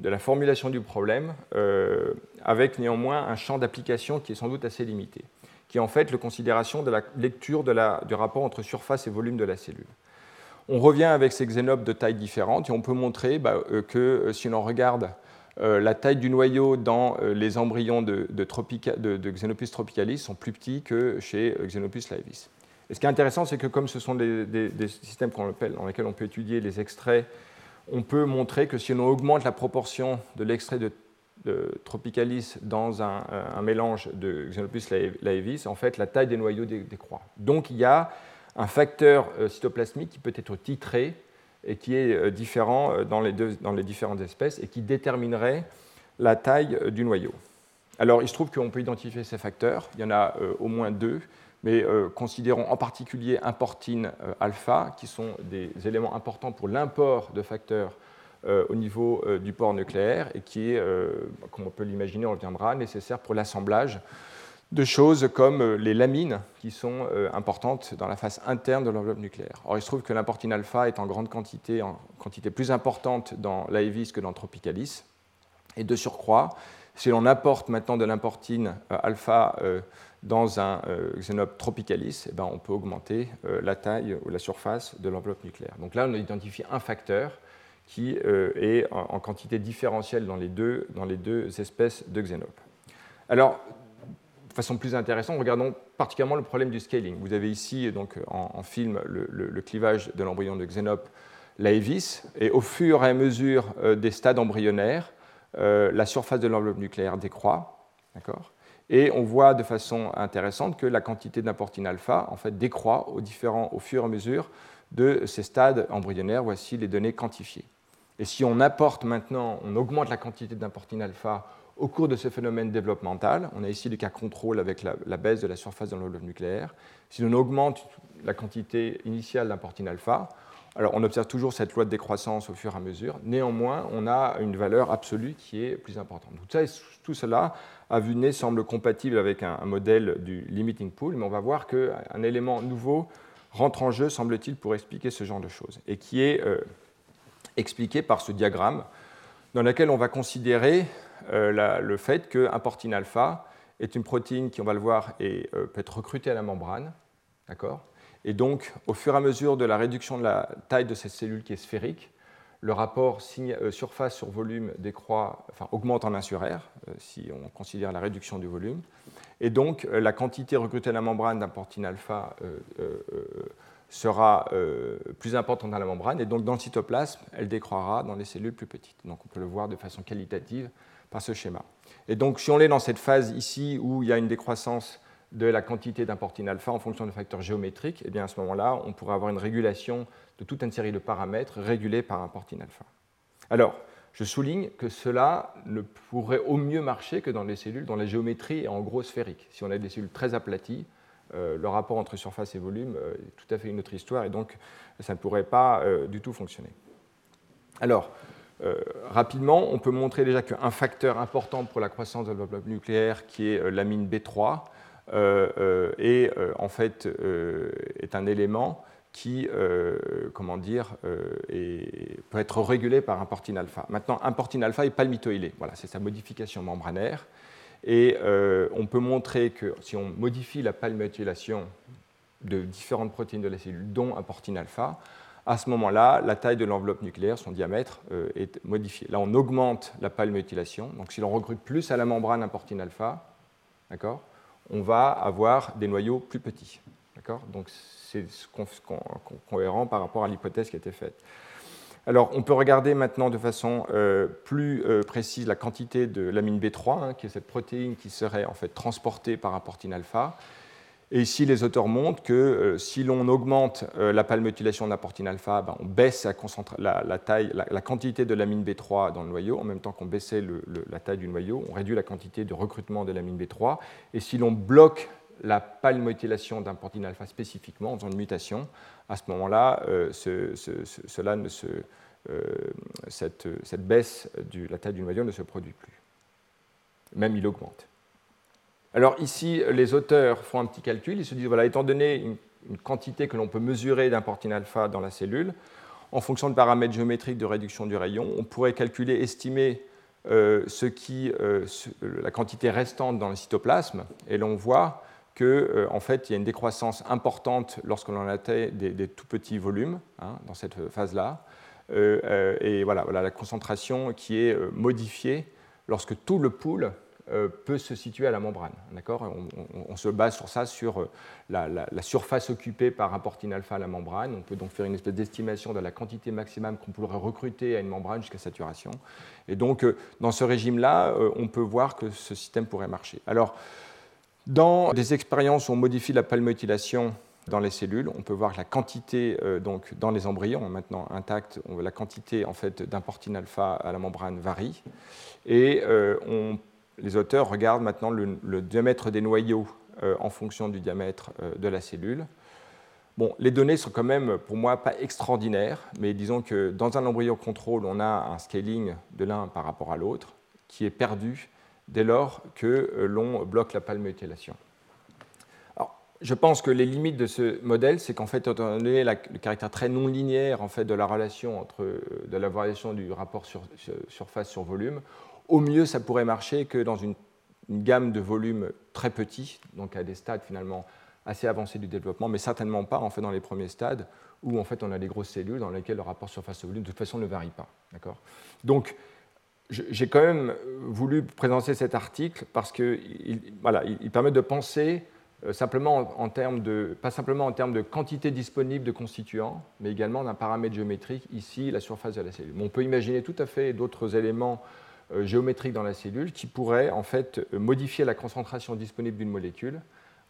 la, formulation du problème, euh, avec néanmoins un champ d'application qui est sans doute assez limité, qui est en fait la considération de la lecture du rapport entre surface et volume de la cellule. On revient avec ces xénopes de tailles différentes et on peut montrer bah, euh, que si l'on regarde la taille du noyau dans les embryons de, de, Xenopus tropicalis sont plus petits que chez Xenopus laevis. Et ce qui est intéressant, c'est que comme ce sont des, systèmes dans lesquels on peut étudier les extraits, on peut montrer que si on augmente la proportion de l'extrait de, Tropicalis dans un, mélange de Xenopus laevis, en fait, la taille des noyaux décroît. Donc il y a un facteur euh, cytoplasmique qui peut être titré et qui est euh, différent euh, dans les différentes espèces et qui déterminerait la taille du noyau. Alors il se trouve qu'on peut identifier ces facteurs, il y en a au moins deux mais euh, considérons en particulier importine euh, alpha, qui sont des éléments importants pour l'import de facteurs euh, au niveau du port nucléaire et qui est, comme on peut l'imaginer, on reviendra, nécessaire pour l'assemblage de choses comme les lamines qui sont importantes dans la face interne de l'enveloppe nucléaire. Or, il se trouve que l'importine alpha est en grande quantité, en quantité plus importante dans l'AEVIS que dans Tropicalis. Et de surcroît, si l'on apporte maintenant de l'importine alpha dans un euh, xénope tropicalis, eh ben, on peut augmenter euh, la taille ou la surface de l'enveloppe nucléaire. Donc là, on a identifié un facteur qui euh, est en, quantité différentielle dans les, deux, dans les deux espèces de xénopes. Alors, de façon plus intéressante, regardons particulièrement le problème du scaling. Vous avez ici donc, en, film le, clivage de l'embryon de xénope laevis, et au fur et à mesure des stades embryonnaires, la surface de l'enveloppe nucléaire décroît. D'accord? Et on voit de façon intéressante que la quantité d'importine alpha en fait, décroît au, fur et à mesure de ces stades embryonnaires. Voici les données quantifiées. Et si on apporte maintenant, on augmente la quantité d'importine alpha au cours de ce phénomène développemental, on a ici le cas contrôle avec la, baisse de la surface de l'enveloppe nucléaire. Si on augmente la quantité initiale d'importine alpha, alors on observe toujours cette loi de décroissance au fur et à mesure. Néanmoins, on a une valeur absolue qui est plus importante. tout cela à vue nez semble compatible avec un, modèle du limiting pool, mais on va voir qu'un élément nouveau rentre en jeu, semble-t-il, pour expliquer ce genre de choses, et qui est euh, expliqué par ce diagramme, dans lequel on va considérer euh, le fait qu'un portine alpha est une protéine qui, on va le voir, euh, peut être recrutée à la membrane, d'accord? Et donc, au fur et à mesure de la réduction de la taille de cette cellule qui est sphérique, le rapport surface sur volume décroît, enfin, augmente en 1 sur R, si on considère la réduction du volume. Et donc, la quantité recrutée à la membrane d'un portine alpha sera plus importante dans la membrane, et donc dans le cytoplasme, elle décroîtra dans les cellules plus petites. Donc, on peut le voir de façon qualitative par ce schéma. Et donc, si on est dans cette phase ici où il y a une décroissance de la quantité d'importine alpha en fonction de facteurs géométriques, et eh bien à ce moment-là, on pourrait avoir une régulation de toute une série de paramètres régulés par un portine alpha. Alors, je souligne que cela ne pourrait au mieux marcher que dans les cellules dont la géométrie est en gros sphérique. Si on a des cellules très aplaties, euh, le rapport entre surface et volume euh, est tout à fait une autre histoire, et donc ça ne pourrait pas euh, du tout fonctionner. Alors, rapidement, on peut montrer déjà qu'un facteur important pour la croissance de l'enveloppe nucléaire, qui est l'amine B3, est en fait est un élément qui comment dire, peut être régulé par un portine alpha. Maintenant, un portine alpha est palmitoylé. Voilà, c'est sa modification membranaire. Et on peut montrer que si on modifie la palmitoylation de différentes protéines de la cellule, dont un portine alpha, à ce moment-là, la taille de l'enveloppe nucléaire, son diamètre, euh, est modifié. Là, on augmente la palméthylation. Donc, si l'on recrute plus à la membrane un portine alpha, on va avoir des noyaux plus petits. Donc, c'est cohérent par rapport à l'hypothèse qui a été faite. Alors, on peut regarder maintenant de façon euh, plus euh, précise la quantité de l'amine B3, hein, qui est cette protéine qui serait en fait transportée par un portine alpha. Et ici, les auteurs montrent que euh, si l'on augmente euh, la palmetylation d'importine alpha, ben, on baisse la, taille, la, quantité de l'amine B3 dans le noyau, en même temps qu'on baissait la taille du noyau, on réduit la quantité de recrutement de l'amine B3. Et si l'on bloque la palmetylation d'importine alpha spécifiquement en faisant une mutation, à ce moment-là, euh, cela cette, cette, baisse de la taille du noyau ne se produit plus. Même il augmente. Alors ici, les auteurs font un petit calcul. Ils se disent, voilà, étant donné une, quantité que l'on peut mesurer d'importine alpha dans la cellule, en fonction de paramètres géométriques de réduction du rayon, on pourrait calculer, estimer euh, ce qui, euh, la quantité restante dans le cytoplasme, et l'on voit qu'en euh, en fait, il y a une décroissance importante lorsque l'on atteint des, tout petits volumes hein, dans cette phase-là, et voilà, voilà, la concentration qui est modifiée lorsque tout le pool peut se situer à la membrane. D'accord? On, se base sur ça, sur euh, la, surface occupée par un portine alpha à la membrane. On peut donc faire une espèce d'estimation de la quantité maximale qu'on pourrait recruter à une membrane jusqu'à saturation. Et donc, euh, dans ce régime-là, on peut voir que ce système pourrait marcher. Alors, dans des expériences où on modifie la palmetylation dans les cellules, on peut voir que la quantité, donc dans les embryons maintenant intacts, la quantité en fait d'importine alpha à la membrane varie. Et on les auteurs regardent maintenant le, diamètre des noyaux euh, en fonction du diamètre euh, de la cellule. Bon, les données sont quand même, pour moi, pas extraordinaires, mais disons que dans un embryon contrôle, on a un scaling de l'un par rapport à l'autre qui est perdu dès lors que euh, l'on bloque la palméthylation. Alors, je pense que les limites de ce modèle, c'est qu'en fait, étant donné le caractère très non linéaire en fait, de la relation entre la variation du rapport sur, surface sur volume, au mieux, ça pourrait marcher que dans une, gamme de volumes très petits, donc à des stades finalement assez avancés du développement, mais certainement pas en fait dans les premiers stades où en fait on a des grosses cellules dans lesquelles le rapport surface-volume de toute façon ne varie pas. Donc j'ai quand même voulu présenter cet article parce qu'il voilà, il permet de penser euh, simplement en, termes de, pas simplement en termes de quantité disponible de constituants, mais également d'un paramètre géométrique, ici la surface de la cellule. on peut imaginer tout à fait d'autres éléments euh, géométrique dans la cellule qui pourrait en fait euh, modifier la concentration disponible d'une molécule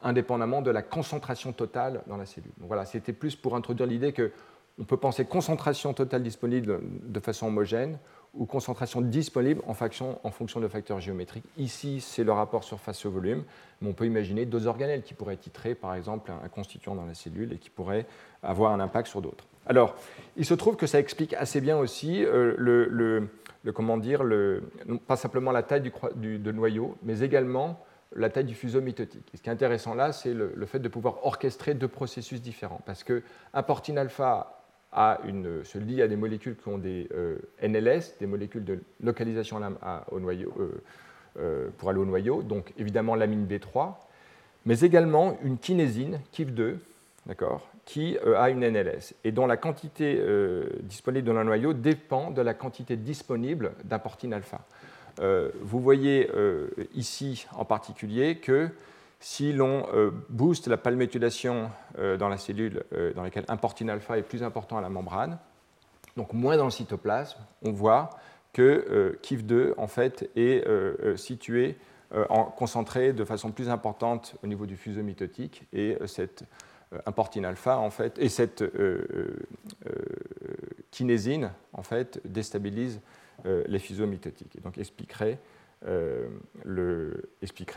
indépendamment de la concentration totale dans la cellule. Donc voilà, c'était plus pour introduire l'idée que on peut penser concentration totale disponible de façon homogène ou concentration disponible en, en fonction de facteurs géométriques. Ici, c'est le rapport surface-volume, mais on peut imaginer deux organelles qui pourraient titrer, par exemple, un constituant dans la cellule et qui pourraient avoir un impact sur d'autres. Alors, il se trouve que ça explique assez bien aussi euh, le comment dire, le, pas simplement la taille du, noyau, mais également la taille du fuseau mitotique. ce qui est intéressant là, c'est le, fait de pouvoir orchestrer deux processus différents. Parce qu'un portine alpha se lie à des molécules qui ont des euh, NLS, des molécules de localisation au noyau, euh, euh, pour aller au noyau, donc évidemment l'amine B3, mais également une kinésine, KIF2, qui a une NLS et dont la quantité disponible dans le noyau dépend de la quantité disponible d'importine alpha. vous voyez ici en particulier que si l'on booste la palméthylation dans la cellule dans laquelle importine alpha est plus important à la membrane, donc moins dans le cytoplasme, on voit que KIF2 en fait, est situé en, concentré de façon plus importante au niveau du fuseau mitotique et cette importine alpha en fait, et cette kinésine en fait, déstabilise les fuseaux mitotiques et donc expliquerait,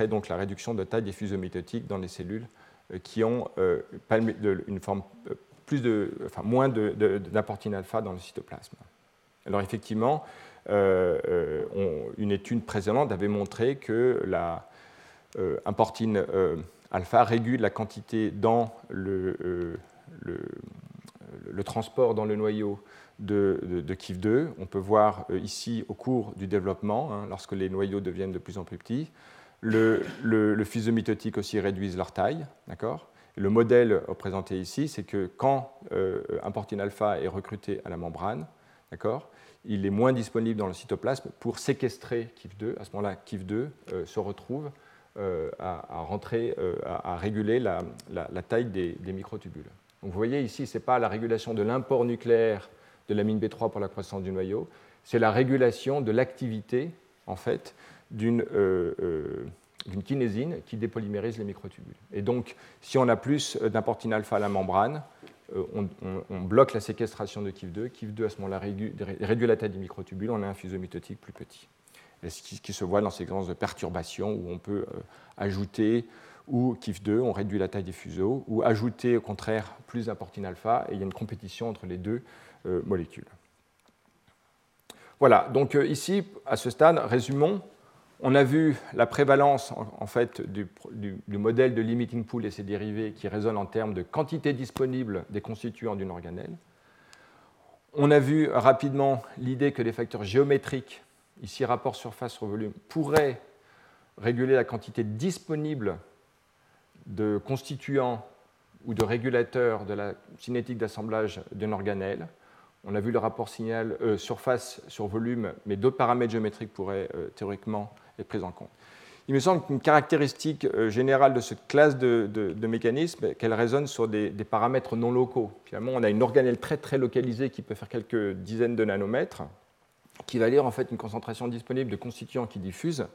donc la réduction de taille des fuseaux mitotiques dans les cellules qui ont une forme plus de, enfin, moins d'importine alpha dans le cytoplasme. Alors effectivement, euh, euh, une étude précédente avait montré que la euh, alpha régule la quantité dans le, le, transport dans le noyau de, de, KIF2. On peut voir ici au cours du développement, hein, lorsque les noyaux deviennent de plus en plus petits, le, le, mitotique aussi réduise leur taille. D'accord? Le modèle représenté ici, c'est que quand euh, importine alpha est recruté à la membrane, il est moins disponible dans le cytoplasme pour séquestrer KIF2. À ce moment-là, KIF2 euh, se retrouve euh, à, rentrer, à, réguler la, taille des, microtubules. Donc vous voyez ici, ce n'est pas la régulation de l'import nucléaire de l'amine B3 pour la croissance du noyau, c'est la régulation de l'activité en fait, d'une d'une kinésine qui dépolymérise les microtubules. Et donc, si on a plus d'importine alpha à la membrane, euh, on, bloque la séquestration de KIF2. KIF2, à ce moment-là, réduit, la taille des microtubules, on a un fuseau mitotique plus petit. Ce qui, se voit dans ces séquences de perturbation où on peut euh, ajouter ou KIF2, on réduit la taille des fuseaux, ou ajouter au contraire plus d'importine alpha, et il y a une compétition entre les deux euh, molécules. Voilà, donc ici, à ce stade, résumons on a vu la prévalence en, fait du, modèle de limiting pool et ses dérivés qui résonnent en termes de quantité disponible des constituants d'une organelle. On a vu rapidement l'idée que les facteurs géométriques, ici rapport surface sur volume, pourraient réguler la quantité disponible de constituants ou de régulateurs de la cinétique d'assemblage d'une organelle. On a vu le rapport signal euh, surface sur volume, mais d'autres paramètres géométriques pourraient euh, théoriquement est prise en compte. Il me semble qu'une caractéristique euh, générale de cette classe de, mécanismes, qu'elle résonne sur des, paramètres non locaux. Finalement, on a une organelle très très localisée qui peut faire quelques dizaines de nanomètres, qui va lire en fait une concentration disponible de constituants qui diffusent,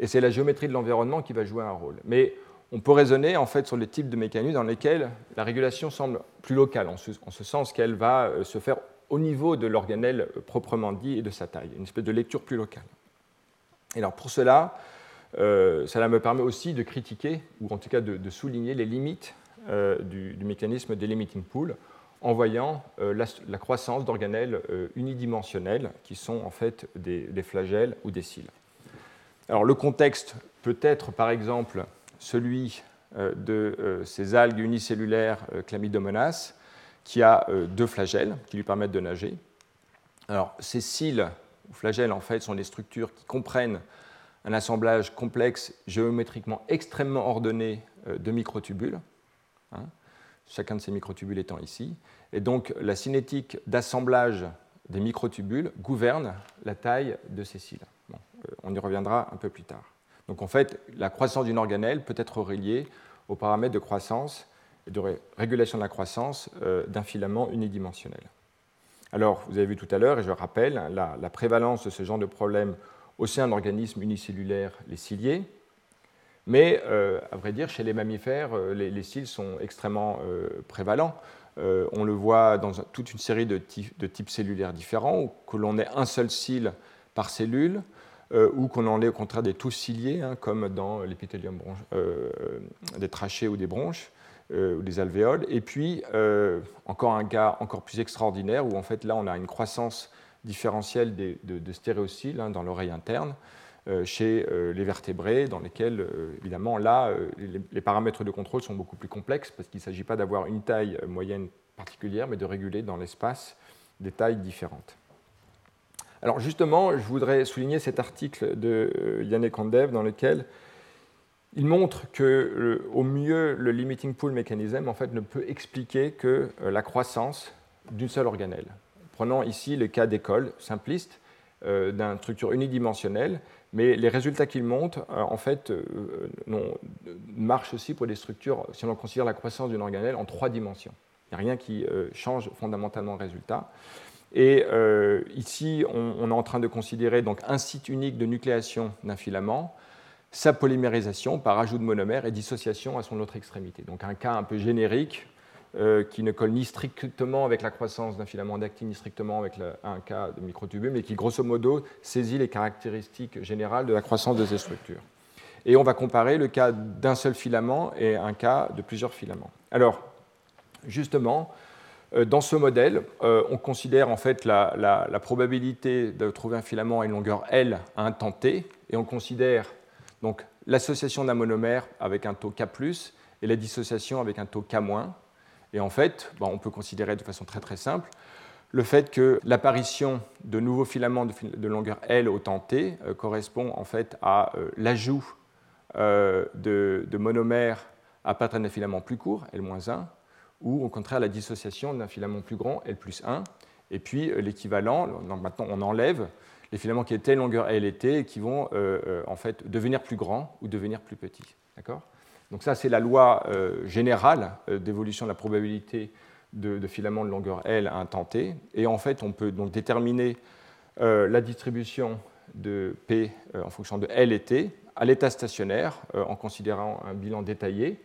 et c'est la géométrie de l'environnement qui va jouer un rôle. Mais on peut raisonner en fait sur les types de mécanismes dans lesquels la régulation semble plus locale, en ce, en ce sens qu'elle va euh, se faire au niveau de l'organelle euh, proprement dit et de sa taille, une espèce de lecture plus locale. Et alors pour cela, euh, cela me permet aussi de critiquer, ou en tout cas de, souligner les limites euh, du, mécanisme des limiting pool en voyant euh, la, croissance d'organelles unidimensionnelles qui sont en fait des, flagelles ou des cils. Alors le contexte peut être par exemple celui de ces algues unicellulaires Chlamydomonas qui a deux flagelles qui lui permettent de nager. Alors ces cils flagelles, en fait, sont des structures qui comprennent un assemblage complexe, géométriquement extrêmement ordonné euh, de microtubules, hein, chacun de ces microtubules étant ici. Et donc, la cinétique d'assemblage des microtubules gouverne la taille de ces cils. Euh, on y reviendra un peu plus tard. Donc, en fait, la croissance d'une organelle peut être reliée aux paramètres de croissance et de régulation de la croissance euh, d'un filament unidimensionnel. Alors, vous avez vu tout à l'heure, et je rappelle, la, prévalence de ce genre de problème au sein d'organismes unicellulaires, les ciliés. Mais, euh, à vrai dire, chez les mammifères, euh, les, cils sont extrêmement euh, prévalents. on le voit dans toute une série de, types cellulaires différents, où que l'on ait un seul cil par cellule, ou qu'on en ait au contraire des tous ciliés, hein, comme dans l'épithélium des trachées ou des bronches. Ou des alvéoles. Et puis, encore un cas encore plus extraordinaire, où en fait là, on a une croissance différentielle de, de hein, dans l'oreille interne chez les vertébrés, dans lesquels, évidemment, là, les, paramètres de contrôle sont beaucoup plus complexes, parce qu'il ne s'agit pas d'avoir une taille moyenne particulière, mais de réguler dans l'espace des tailles différentes. Alors justement, je voudrais souligner cet article de Yannick Kondev dans lequel il montre que, au mieux, le limiting pool mechanism en fait, ne peut expliquer que la croissance d'une seule organelle. Prenons ici le cas d'école simpliste d'une structure unidimensionnelle mais les résultats qu'il montre, euh, en fait, euh, marchent aussi pour des structures, si on considère la croissance d'une organelle, en trois dimensions. Il n'y a rien qui euh, change fondamentalement le résultat. Et ici, on, est en train de considérer donc, un site unique de nucléation d'un filament, sa polymérisation par ajout de monomère et dissociation à son autre extrémité. Donc un cas un peu générique euh, qui ne colle ni strictement avec la croissance d'un filament d'actine, ni strictement avec un cas de microtubule, mais qui grosso modo saisit les caractéristiques générales de la croissance de ces structures. Et on va comparer le cas d'un seul filament et un cas de plusieurs filaments. Alors, justement, euh, dans ce modèle, euh, on considère en fait la, la, probabilité de trouver un filament à une longueur L à un temps T, et on considère l'association d'un monomère avec un taux K+, et la dissociation avec un taux K-. Et en fait, on peut considérer de façon très très simple le fait que l'apparition de nouveaux filaments de, longueur L au temps T euh, correspond en fait à euh, l'ajout euh, de, monomères à partir d'un filament plus court, L-1, ou au contraire la dissociation d'un filament plus grand, L 1. Et puis l'équivalent, maintenant on enlève les filaments qui étaient longueur L et T et qui vont en fait devenir plus grands ou devenir plus petits. D'accord? Donc ça, c'est la loi euh, générale euh, d'évolution de la probabilité de, filaments de longueur L à un temps t. Et en fait, on peut donc déterminer euh, la distribution de P en fonction de L et T à l'état stationnaire en considérant un bilan détaillé.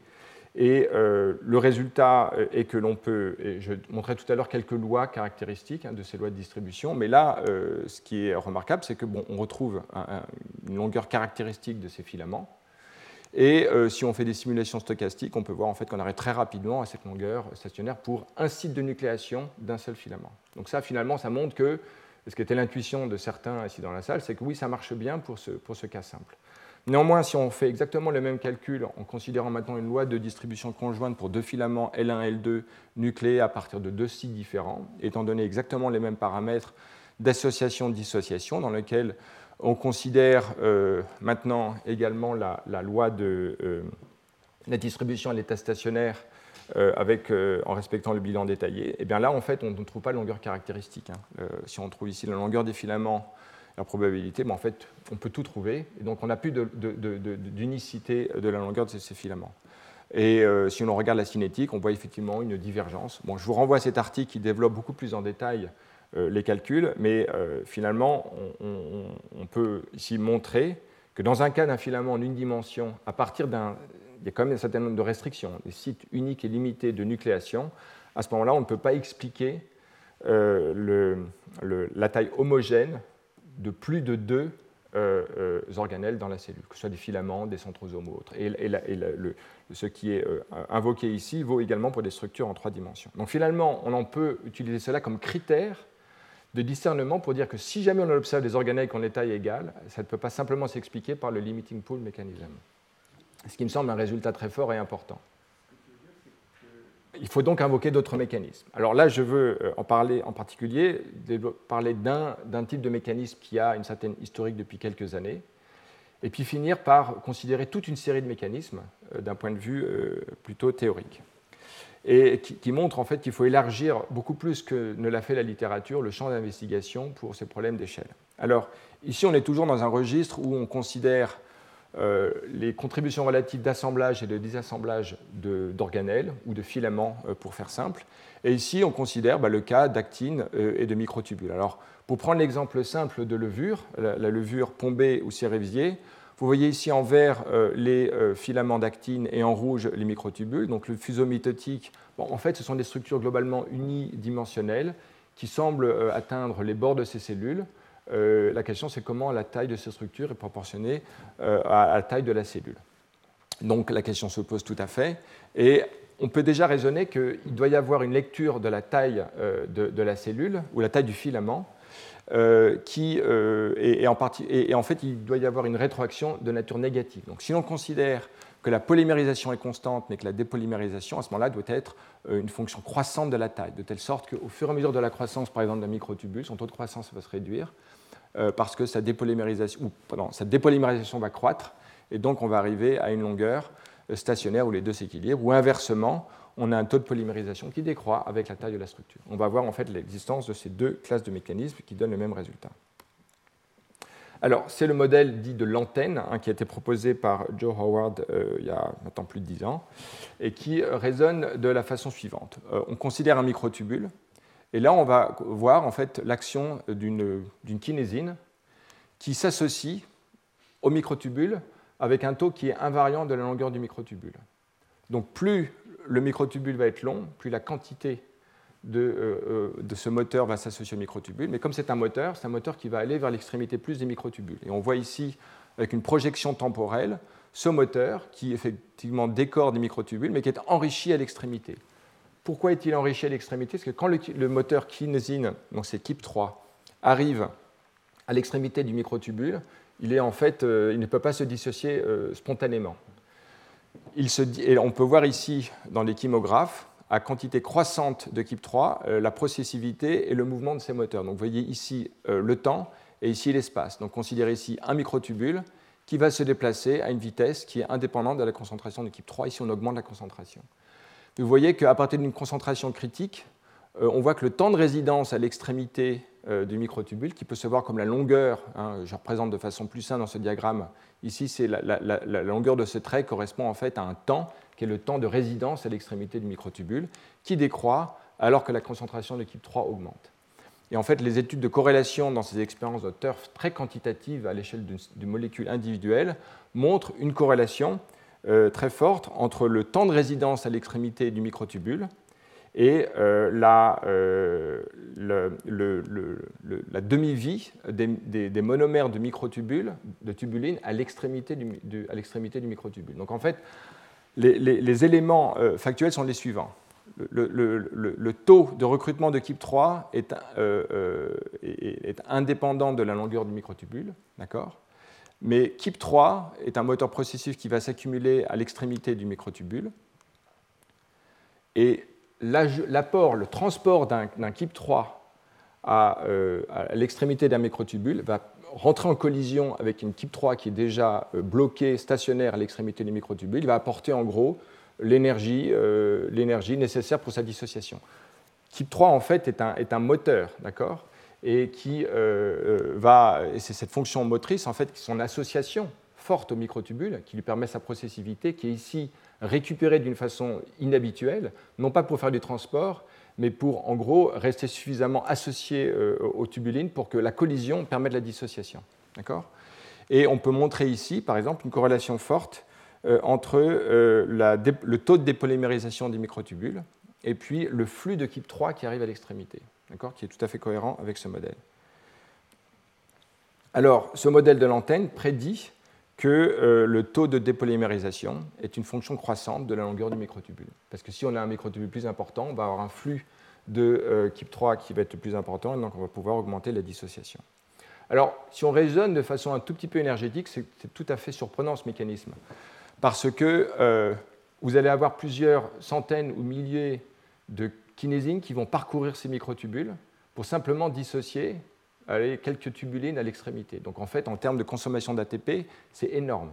Et le résultat est que l'on peut, et je montrerai tout à l'heure quelques lois caractéristiques hein, de ces lois de distribution, mais là, ce qui est remarquable, c'est que on retrouve une longueur caractéristique de ces filaments, et euh, si on fait des simulations stochastiques, on peut voir en fait qu'on arrive très rapidement à cette longueur stationnaire pour un site de nucléation d'un seul filament. Donc ça, finalement, ça montre que, ce qui était l'intuition de certains ici dans la salle, c'est que oui, ça marche bien pour ce, pour ce cas simple. Néanmoins, si on fait exactement le même calcul en considérant maintenant une loi de distribution conjointe pour deux filaments L1 L2 nucléés à partir de deux sites différents, étant donné exactement les mêmes paramètres d'association-dissociation dans lesquels on considère euh, maintenant également la, loi de euh, la distribution à l'état stationnaire euh, avec, en respectant le bilan détaillé. Et eh bien là, en fait, on ne trouve pas de longueur caractéristique. Hein. si on trouve ici la longueur des filaments, la probabilité, en fait, on peut tout trouver. Donc, on n'a plus d'unicité de, la longueur de ces, filaments. Et si on regarde la cinétique, on voit effectivement une divergence. Bon, je vous renvoie à cet article qui développe beaucoup plus en détail les calculs, mais euh, finalement, on, peut ici montrer que dans un cas d'un filament en une dimension, à partir d'un. Il y a quand même un certain nombre de restrictions, des sites uniques et limités de nucléation. À ce moment-là, on ne peut pas expliquer euh, la taille homogène de plus de deux organelles dans la cellule, que ce soit des filaments, des centrosomes ou autres. Et, ce qui est invoqué ici vaut également pour des structures en trois dimensions. Donc finalement, on en peut utiliser cela comme critère de discernement pour dire que si jamais on observe des organelles qui ont des tailles égales, ça ne peut pas simplement s'expliquer par le limiting pool mécanisme. Ce qui me semble un résultat très fort et important. Il faut donc invoquer d'autres mécanismes. Alors là, je veux euh, en parler en particulier, parler d'un type de mécanisme qui a une certaine historique depuis quelques années, et puis finir par considérer toute une série de mécanismes euh, d'un point de vue euh, plutôt théorique et qui, montre en fait qu'il faut élargir beaucoup plus que ne l'a fait la littérature le champ d'investigation pour ces problèmes d'échelle. Alors ici on est toujours dans un registre où on considère euh, les contributions relatives d'assemblage et de désassemblage d'organelles ou de filaments euh, pour faire simple. Et ici on considère bah, le cas d'actine euh, et de microtubules. Alors pour prendre l'exemple simple de levure, la, levure pombée ou cérévier, vous voyez ici en vert euh, les euh, filaments d'actine et en rouge les microtubules. Donc le fuseau mitotique, en fait, ce sont des structures globalement unidimensionnelles qui semblent euh, atteindre les bords de ces cellules. la question, c'est comment la taille de ces structures est proportionnée à la taille de la cellule. Donc la question se pose tout à fait. Et on peut déjà raisonner qu'il doit y avoir une lecture de la taille de, la cellule ou la taille du filament euh, qui, euh, et, en et, en fait, il doit y avoir une rétroaction de nature négative. Donc, si l'on considère que la polymérisation est constante, mais que la dépolymérisation, à ce moment-là, doit être euh, une fonction croissante de la taille, de telle sorte qu'au fur et à mesure de la croissance, par exemple, d'un microtubule, son taux de croissance va se réduire, parce que sa dépolymérisation, ou, sa dépolymérisation va croître, et donc on va arriver à une longueur stationnaire où les deux s'équilibrent, ou inversement, on a un taux de polymérisation qui décroît avec la taille de la structure. On va voir en fait l'existence de ces deux classes de mécanismes qui donnent le même résultat. Alors, c'est le modèle dit de l'antenne hein, qui a été proposé par Joe Howard euh, il y a maintenant plus de 10 ans et qui résonne de la façon suivante. Euh, on considère un microtubule et là, on va voir en fait l'action d'une kinésine qui s'associe au microtubule avec un taux qui est invariant de la longueur du microtubule. Donc plus le microtubule va être long, plus la quantité de, euh, euh, de ce moteur va s'associer au microtubule. Mais comme c'est un moteur, c'est un moteur qui va aller vers l'extrémité plus des microtubules. Et on voit ici, avec une projection temporelle, ce moteur qui effectivement décore des microtubules, mais qui est enrichi à l'extrémité. Pourquoi est-il enrichi à l'extrémité? Parce que quand le, moteur kinésine, donc c'est KIP 3, arrive à l'extrémité du microtubule, il, est en fait, euh, il ne peut pas se dissocier spontanément on peut voir ici dans les chymographes, à quantité croissante de 3, euh, la processivité et le mouvement de ces moteurs. Donc vous voyez ici euh, le temps et ici l'espace. Donc considérez ici un microtubule qui va se déplacer à une vitesse qui est indépendante de la concentration de KIP 3. Ici on augmente la concentration. Vous voyez qu'à partir d'une concentration critique, on voit que le temps de résidence à l'extrémité euh, du microtubule, qui peut se voir comme la longueur, hein, je représente de façon plus simple dans ce diagramme, ici c'est la, longueur de ce trait correspond en fait à un temps qui est le temps de résidence à l'extrémité du microtubule, qui décroît alors que la concentration de l'équipe 3 augmente. Et en fait, les études de corrélation dans ces expériences de turf très quantitatives à l'échelle d'une molécule individuelle montrent une corrélation euh, très forte entre le temps de résidence à l'extrémité du microtubule et euh, la, euh, la demi-vie des, monomères de microtubules, de tubuline, à l'extrémité du, du, microtubule. Donc en fait, les, éléments euh, factuels sont les suivants. Le, taux de recrutement de KIP 3 est, est, indépendant de la longueur du microtubule, d'accord? Mais KIP 3 est un moteur processif qui va s'accumuler à l'extrémité du microtubule. Et l'apport, le transport d'un KIP 3 euh, à, l'extrémité d'un microtubule va rentrer en collision avec une KIP 3 qui est déjà euh, bloquée, stationnaire à l'extrémité du microtubule. Il va apporter en gros euh, l'énergie nécessaire pour sa dissociation. KIP 3 en fait est un, moteur, d'accord? Et qui va, et c'est cette fonction motrice en fait, son association forte au microtubule qui lui permet sa processivité, qui est ici récupérée d'une façon inhabituelle, non pas pour faire du transport, mais pour en gros rester suffisamment associé euh, aux tubulines pour que la collision permette la dissociation. D'accord? Et on peut montrer ici, par exemple, une corrélation forte euh, entre euh, le taux de dépolymérisation des microtubules et puis le flux de KIP 3 qui arrive à l'extrémité, qui est tout à fait cohérent avec ce modèle. Alors, ce modèle de l'antenne prédit que euh, le taux de dépolymérisation est une fonction croissante de la longueur du microtubule. Parce que si on a un microtubule plus important, on va avoir un flux de euh, KIP3 qui va être plus important, et donc on va pouvoir augmenter la dissociation. Alors, si on raisonne de façon un tout petit peu énergétique, c'est tout à fait surprenant ce mécanisme. Parce que euh, vous allez avoir plusieurs centaines ou milliers de kinésines qui vont parcourir ces microtubules pour simplement dissocier quelques tubulines à l'extrémité. Donc en fait, en termes de consommation d'ATP, c'est énorme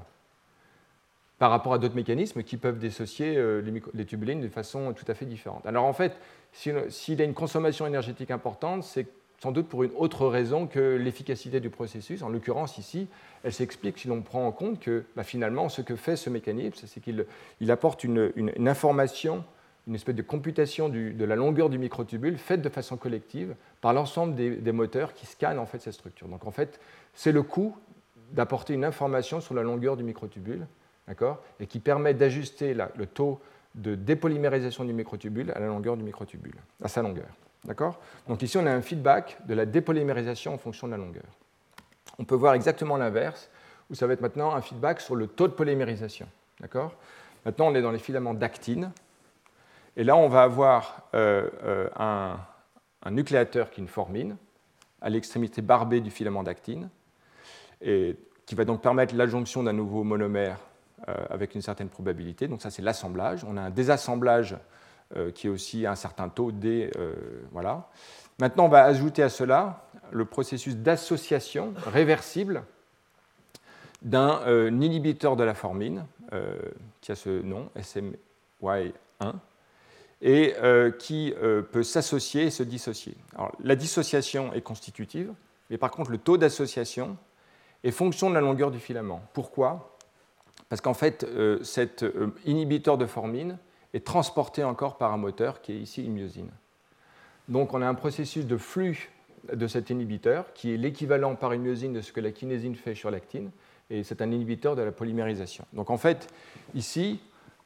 par rapport à d'autres mécanismes qui peuvent dissocier euh, les, tubulines de façon tout à fait différente. Alors en fait, s'il y a une consommation énergétique importante, c'est sans doute pour une autre raison que l'efficacité du processus. En l'occurrence, ici, elle s'explique si l'on prend en compte que bah, finalement, ce que fait ce mécanisme, c'est qu'il apporte une, information une espèce de computation de la longueur du microtubule faite de façon collective par l'ensemble des, moteurs qui scannent en fait cette structure. Donc en fait, c'est le coût d'apporter une information sur la longueur du microtubule, d'accord, et qui permet d'ajuster le taux de dépolymérisation du microtubule à la longueur du microtubule, à sa longueur, d'accord. Donc ici, on a un feedback de la dépolymérisation en fonction de la longueur. On peut voir exactement l'inverse, où ça va être maintenant un feedback sur le taux de polymérisation, d'accord. Maintenant, on est dans les filaments d'actine, et là, on va avoir euh, euh, un, nucléateur qui est une formine à l'extrémité barbée du filament d'actine, et qui va donc permettre l'adjonction d'un nouveau monomère euh, avec une certaine probabilité. Donc ça, c'est l'assemblage. On a un désassemblage qui est aussi à un certain taux D. voilà. Maintenant, on va ajouter à cela le processus d'association réversible d'un inhibiteur de la formine, qui a ce nom, SMY1, et qui peut s'associer et se dissocier. Alors, la dissociation est constitutive, mais par contre, le taux d'association est fonction de la longueur du filament. Pourquoi? Parce qu'en fait, cet inhibiteur de formine est transporté encore par un moteur qui est ici une myosine. Donc on a un processus de flux de cet inhibiteur qui est l'équivalent par une myosine de ce que la kinésine fait sur l'actine, et c'est un inhibiteur de la polymérisation. Donc en fait, ici,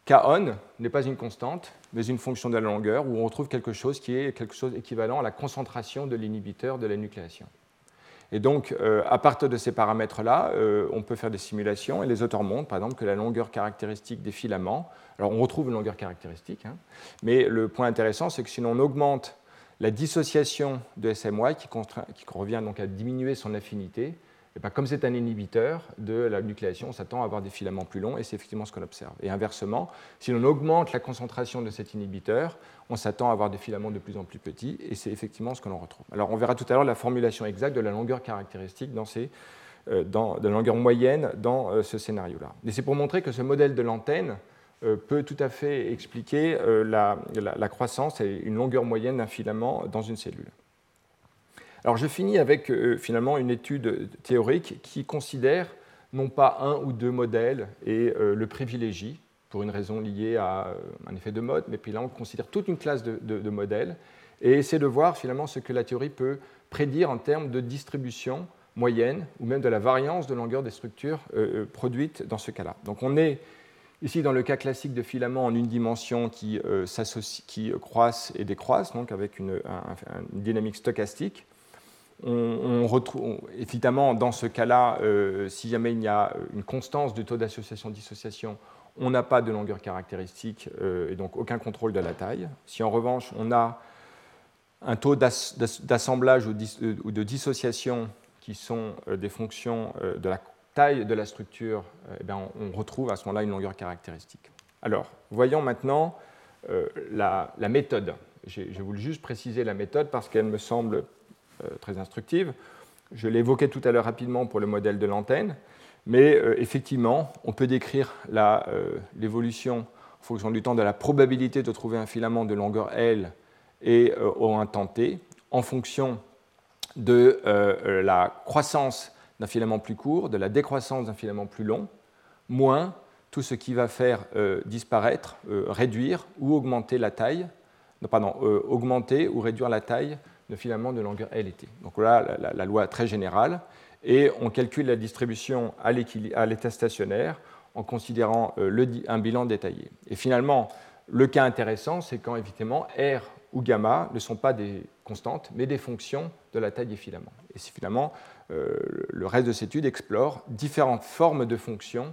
K-on n'est pas une constante, mais une fonction de la longueur, où on retrouve quelque chose qui est quelque chose équivalent à la concentration de l'inhibiteur de la nucléation. Et donc, euh, à partir de ces paramètres-là, euh, on peut faire des simulations, et les auteurs montrent, par exemple, que la longueur caractéristique des filaments, alors on retrouve une longueur caractéristique, hein, mais le point intéressant, c'est que si l'on augmente la dissociation de SMY, qui, qui, revient donc à diminuer son affinité, et bien comme c'est un inhibiteur de la nucléation, on s'attend à avoir des filaments plus longs, et c'est effectivement ce qu'on observe. Et inversement, si l'on augmente la concentration de cet inhibiteur, on s'attend à avoir des filaments de plus en plus petits, et c'est effectivement ce que l'on retrouve. Alors on verra tout à l'heure la formulation exacte de la longueur caractéristique euh, de la longueur moyenne dans euh, ce scénario-là. Et c'est pour montrer que ce modèle de l'antenne euh, peut tout à fait expliquer la, croissance et une longueur moyenne d'un filament dans une cellule. Alors je finis avec finalement une étude théorique qui considère non pas un ou deux modèles et le privilégie, pour une raison liée à euh, un effet de mode, mais puis là on considère toute une classe de, modèles et essaie de voir finalement ce que la théorie peut prédire en termes de distribution moyenne ou même de la variance de longueur des structures euh, euh, produites dans ce cas-là. Donc on est ici dans le cas classique de filaments en une dimension qui, qui croissent et décroissent, donc avec une, dynamique stochastique. On, retrouve, évidemment, dans ce cas-là, si jamais il y a une constance du taux d'association-dissociation, on n'a pas de longueur caractéristique euh, et donc aucun contrôle de la taille. Si en revanche on a un taux d'assemblage euh, ou de dissociation qui sont euh, des fonctions de la taille de la structure, eh on retrouve à ce moment-là une longueur caractéristique. Alors, voyons maintenant la, méthode. J'ai voulu juste préciser la méthode parce qu'elle me semble très instructive. Je évoqué tout à l'heure rapidement pour le modèle de l'antenne. Mais euh, effectivement, on peut décrire euh, l'évolution en fonction du temps de la probabilité de trouver un filament de longueur L et euh, au un temps t en fonction de la croissance d'un filament plus court, de la décroissance d'un filament plus long, moins tout ce qui va faire disparaître, réduire ou augmenter la taille, pardon, augmenter ou réduire la taille de filament de longueur L et T. Donc voilà la loi très générale et on calcule la distribution à l'état stationnaire en considérant euh, un bilan détaillé. Et finalement, le cas intéressant, c'est quand évidemment R ou gamma ne sont pas des constantes, mais des fonctions de la taille des filaments. Et finalement, euh, le reste de cette étude explore différentes formes de fonctions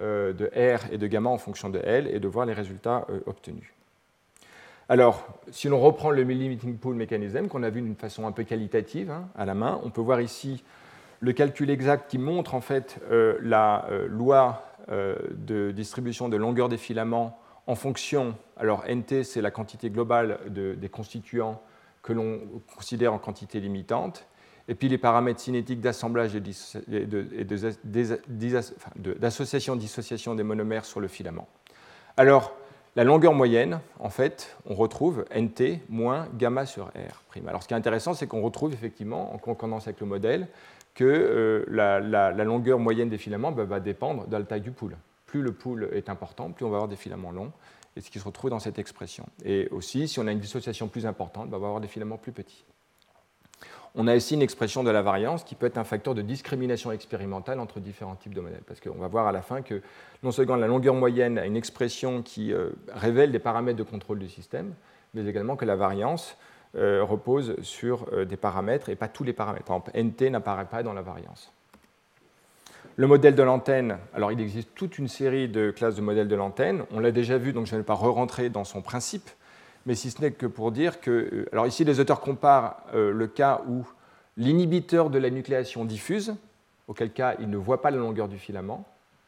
euh, de R et de gamma en fonction de L et de voir les résultats obtenus. Alors, si l'on reprend le limiting pool mécanisme qu'on a vu d'une façon un peu qualitative hein, à la main, on peut voir ici le calcul exact qui montre en fait euh, la euh, loi euh, de distribution de longueur des filaments en fonction, alors NT c'est la quantité globale des constituants que l'on considère en quantité limitante, et puis les paramètres cinétiques d'assemblage et d'association-dissociation des monomères sur le filament. Alors, la longueur moyenne, en fait, on retrouve NT moins gamma sur R'. Alors, ce qui est intéressant, c'est qu'on retrouve effectivement, en concordance avec le modèle, que euh, la, longueur moyenne des filaments bah, va dépendre de la taille du pool. Plus le pool est important, plus on va avoir des filaments longs, et ce qui se retrouve dans cette expression. Et aussi, si on a une dissociation plus importante, bah, on va avoir des filaments plus petits. On a ici une expression de la variance qui peut être un facteur de discrimination expérimentale entre différents types de modèles. Parce qu'on va voir à la fin que non seulement la longueur moyenne a une expression qui euh, révèle des paramètres de contrôle du système, mais également que la variance euh, repose sur euh, des paramètres et pas tous les paramètres. Par exemple, NT n'apparaît pas dans la variance. Le modèle de l'antenne, alors il existe toute une série de classes de modèles de l'antenne. On l'a déjà vu, donc je ne vais pas re-rentrer dans son principe, mais si ce n'est que pour dire que. Euh, alors ici, les auteurs comparent le cas où l'inhibiteur de la nucléation diffuse, auquel cas il ne voit pas la longueur du filament,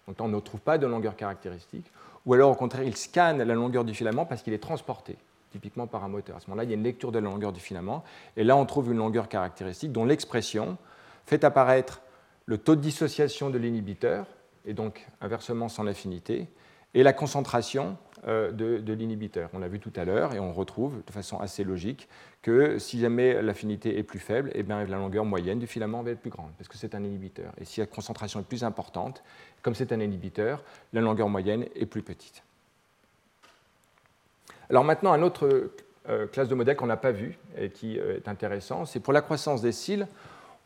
donc on ne trouve pas de longueur caractéristique, ou alors au contraire, il scanne la longueur du filament parce qu'il est transporté typiquement par un moteur. À ce moment-là, il y a une lecture de la longueur du filament, et là, on trouve une longueur caractéristique dont l'expression fait apparaître le taux de dissociation de l'inhibiteur, et donc inversement son affinité, et la concentration euh, de, l'inhibiteur. On l'a vu tout à l'heure, et on retrouve de façon assez logique que si jamais l'affinité est plus faible, eh bien, la longueur moyenne du filament va être plus grande, parce que c'est un inhibiteur. Et si la concentration est plus importante, comme c'est un inhibiteur, la longueur moyenne est plus petite. Alors maintenant, un autre euh, classe de modèles qu'on n'a pas vu et qui euh, est intéressant, c'est pour la croissance des cils,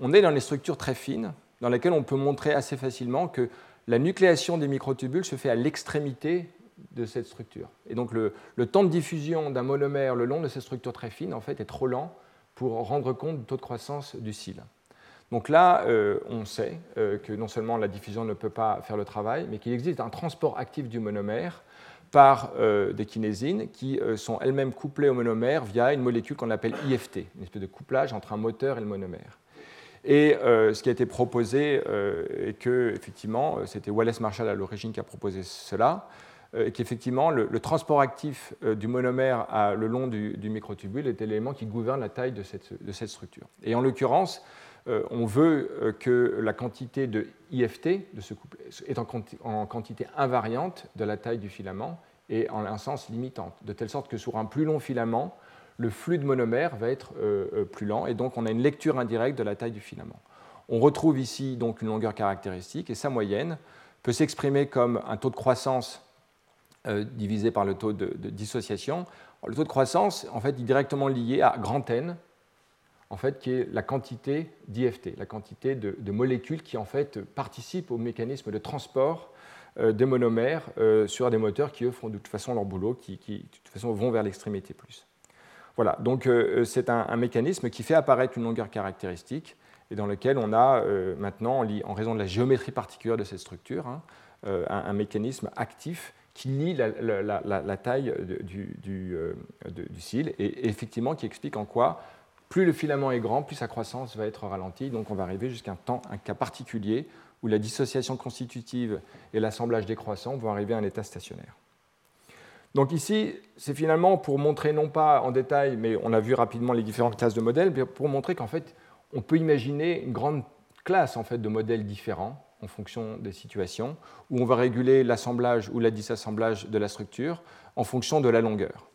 on est dans des structures très fines, dans lesquelles on peut montrer assez facilement que la nucléation des microtubules se fait à l'extrémité de cette structure. Et donc le, temps de diffusion d'un monomère le long de cette structure très fine en fait, est trop lent pour rendre compte du taux de croissance du cil. Donc là, euh, on sait euh, que non seulement la diffusion ne peut pas faire le travail, mais qu'il existe un transport actif du monomère par euh, des kinésines qui sont elles-mêmes couplées au monomère via une molécule qu'on appelle IFT, une espèce de couplage entre un moteur et le monomère. Et ce qui a été proposé est que, effectivement, c'était Wallace Marshall à l'origine qui a proposé cela, et qu'effectivement, le, transport actif du monomère le long du, microtubule est l'élément qui gouverne la taille de cette, structure. Et en l'occurrence, euh, on veut euh, que la quantité de IFT de ce couple est en, quantité invariante de la taille du filament et en un sens limitante, de telle sorte que sur un plus long filament, le flux de monomère va être euh, plus lent et donc on a une lecture indirecte de la taille du filament. On retrouve ici donc une longueur caractéristique et sa moyenne peut s'exprimer comme un taux de croissance divisé par le taux de, dissociation. Le taux de croissance en fait, est directement lié à grand N, en fait, qui est la quantité d'IFT, la quantité de, molécules qui en fait participent au mécanisme de transport euh, des monomères euh, sur des moteurs qui eux font de toute façon leur boulot, qui, de toute façon vont vers l'extrémité plus. Voilà, donc euh, c'est un, mécanisme qui fait apparaître une longueur caractéristique et dans lequel on a maintenant, en raison de la géométrie particulière de cette structure, hein, un, mécanisme actif qui lie la, taille du, du, du, cil et effectivement qui explique en quoi plus le filament est grand, plus sa croissance va être ralentie. Donc on va arriver jusqu'à un, temps, un cas particulier où la dissociation constitutive et l'assemblage décroissant vont arriver à un état stationnaire. Donc ici, c'est finalement pour montrer non pas en détail, mais on a vu rapidement les différentes classes de modèles, pour montrer qu'en fait, on peut imaginer une grande classe en fait, de modèles différents en fonction des situations, où on va réguler l'assemblage ou la disassemblage de la structure en fonction de la longueur.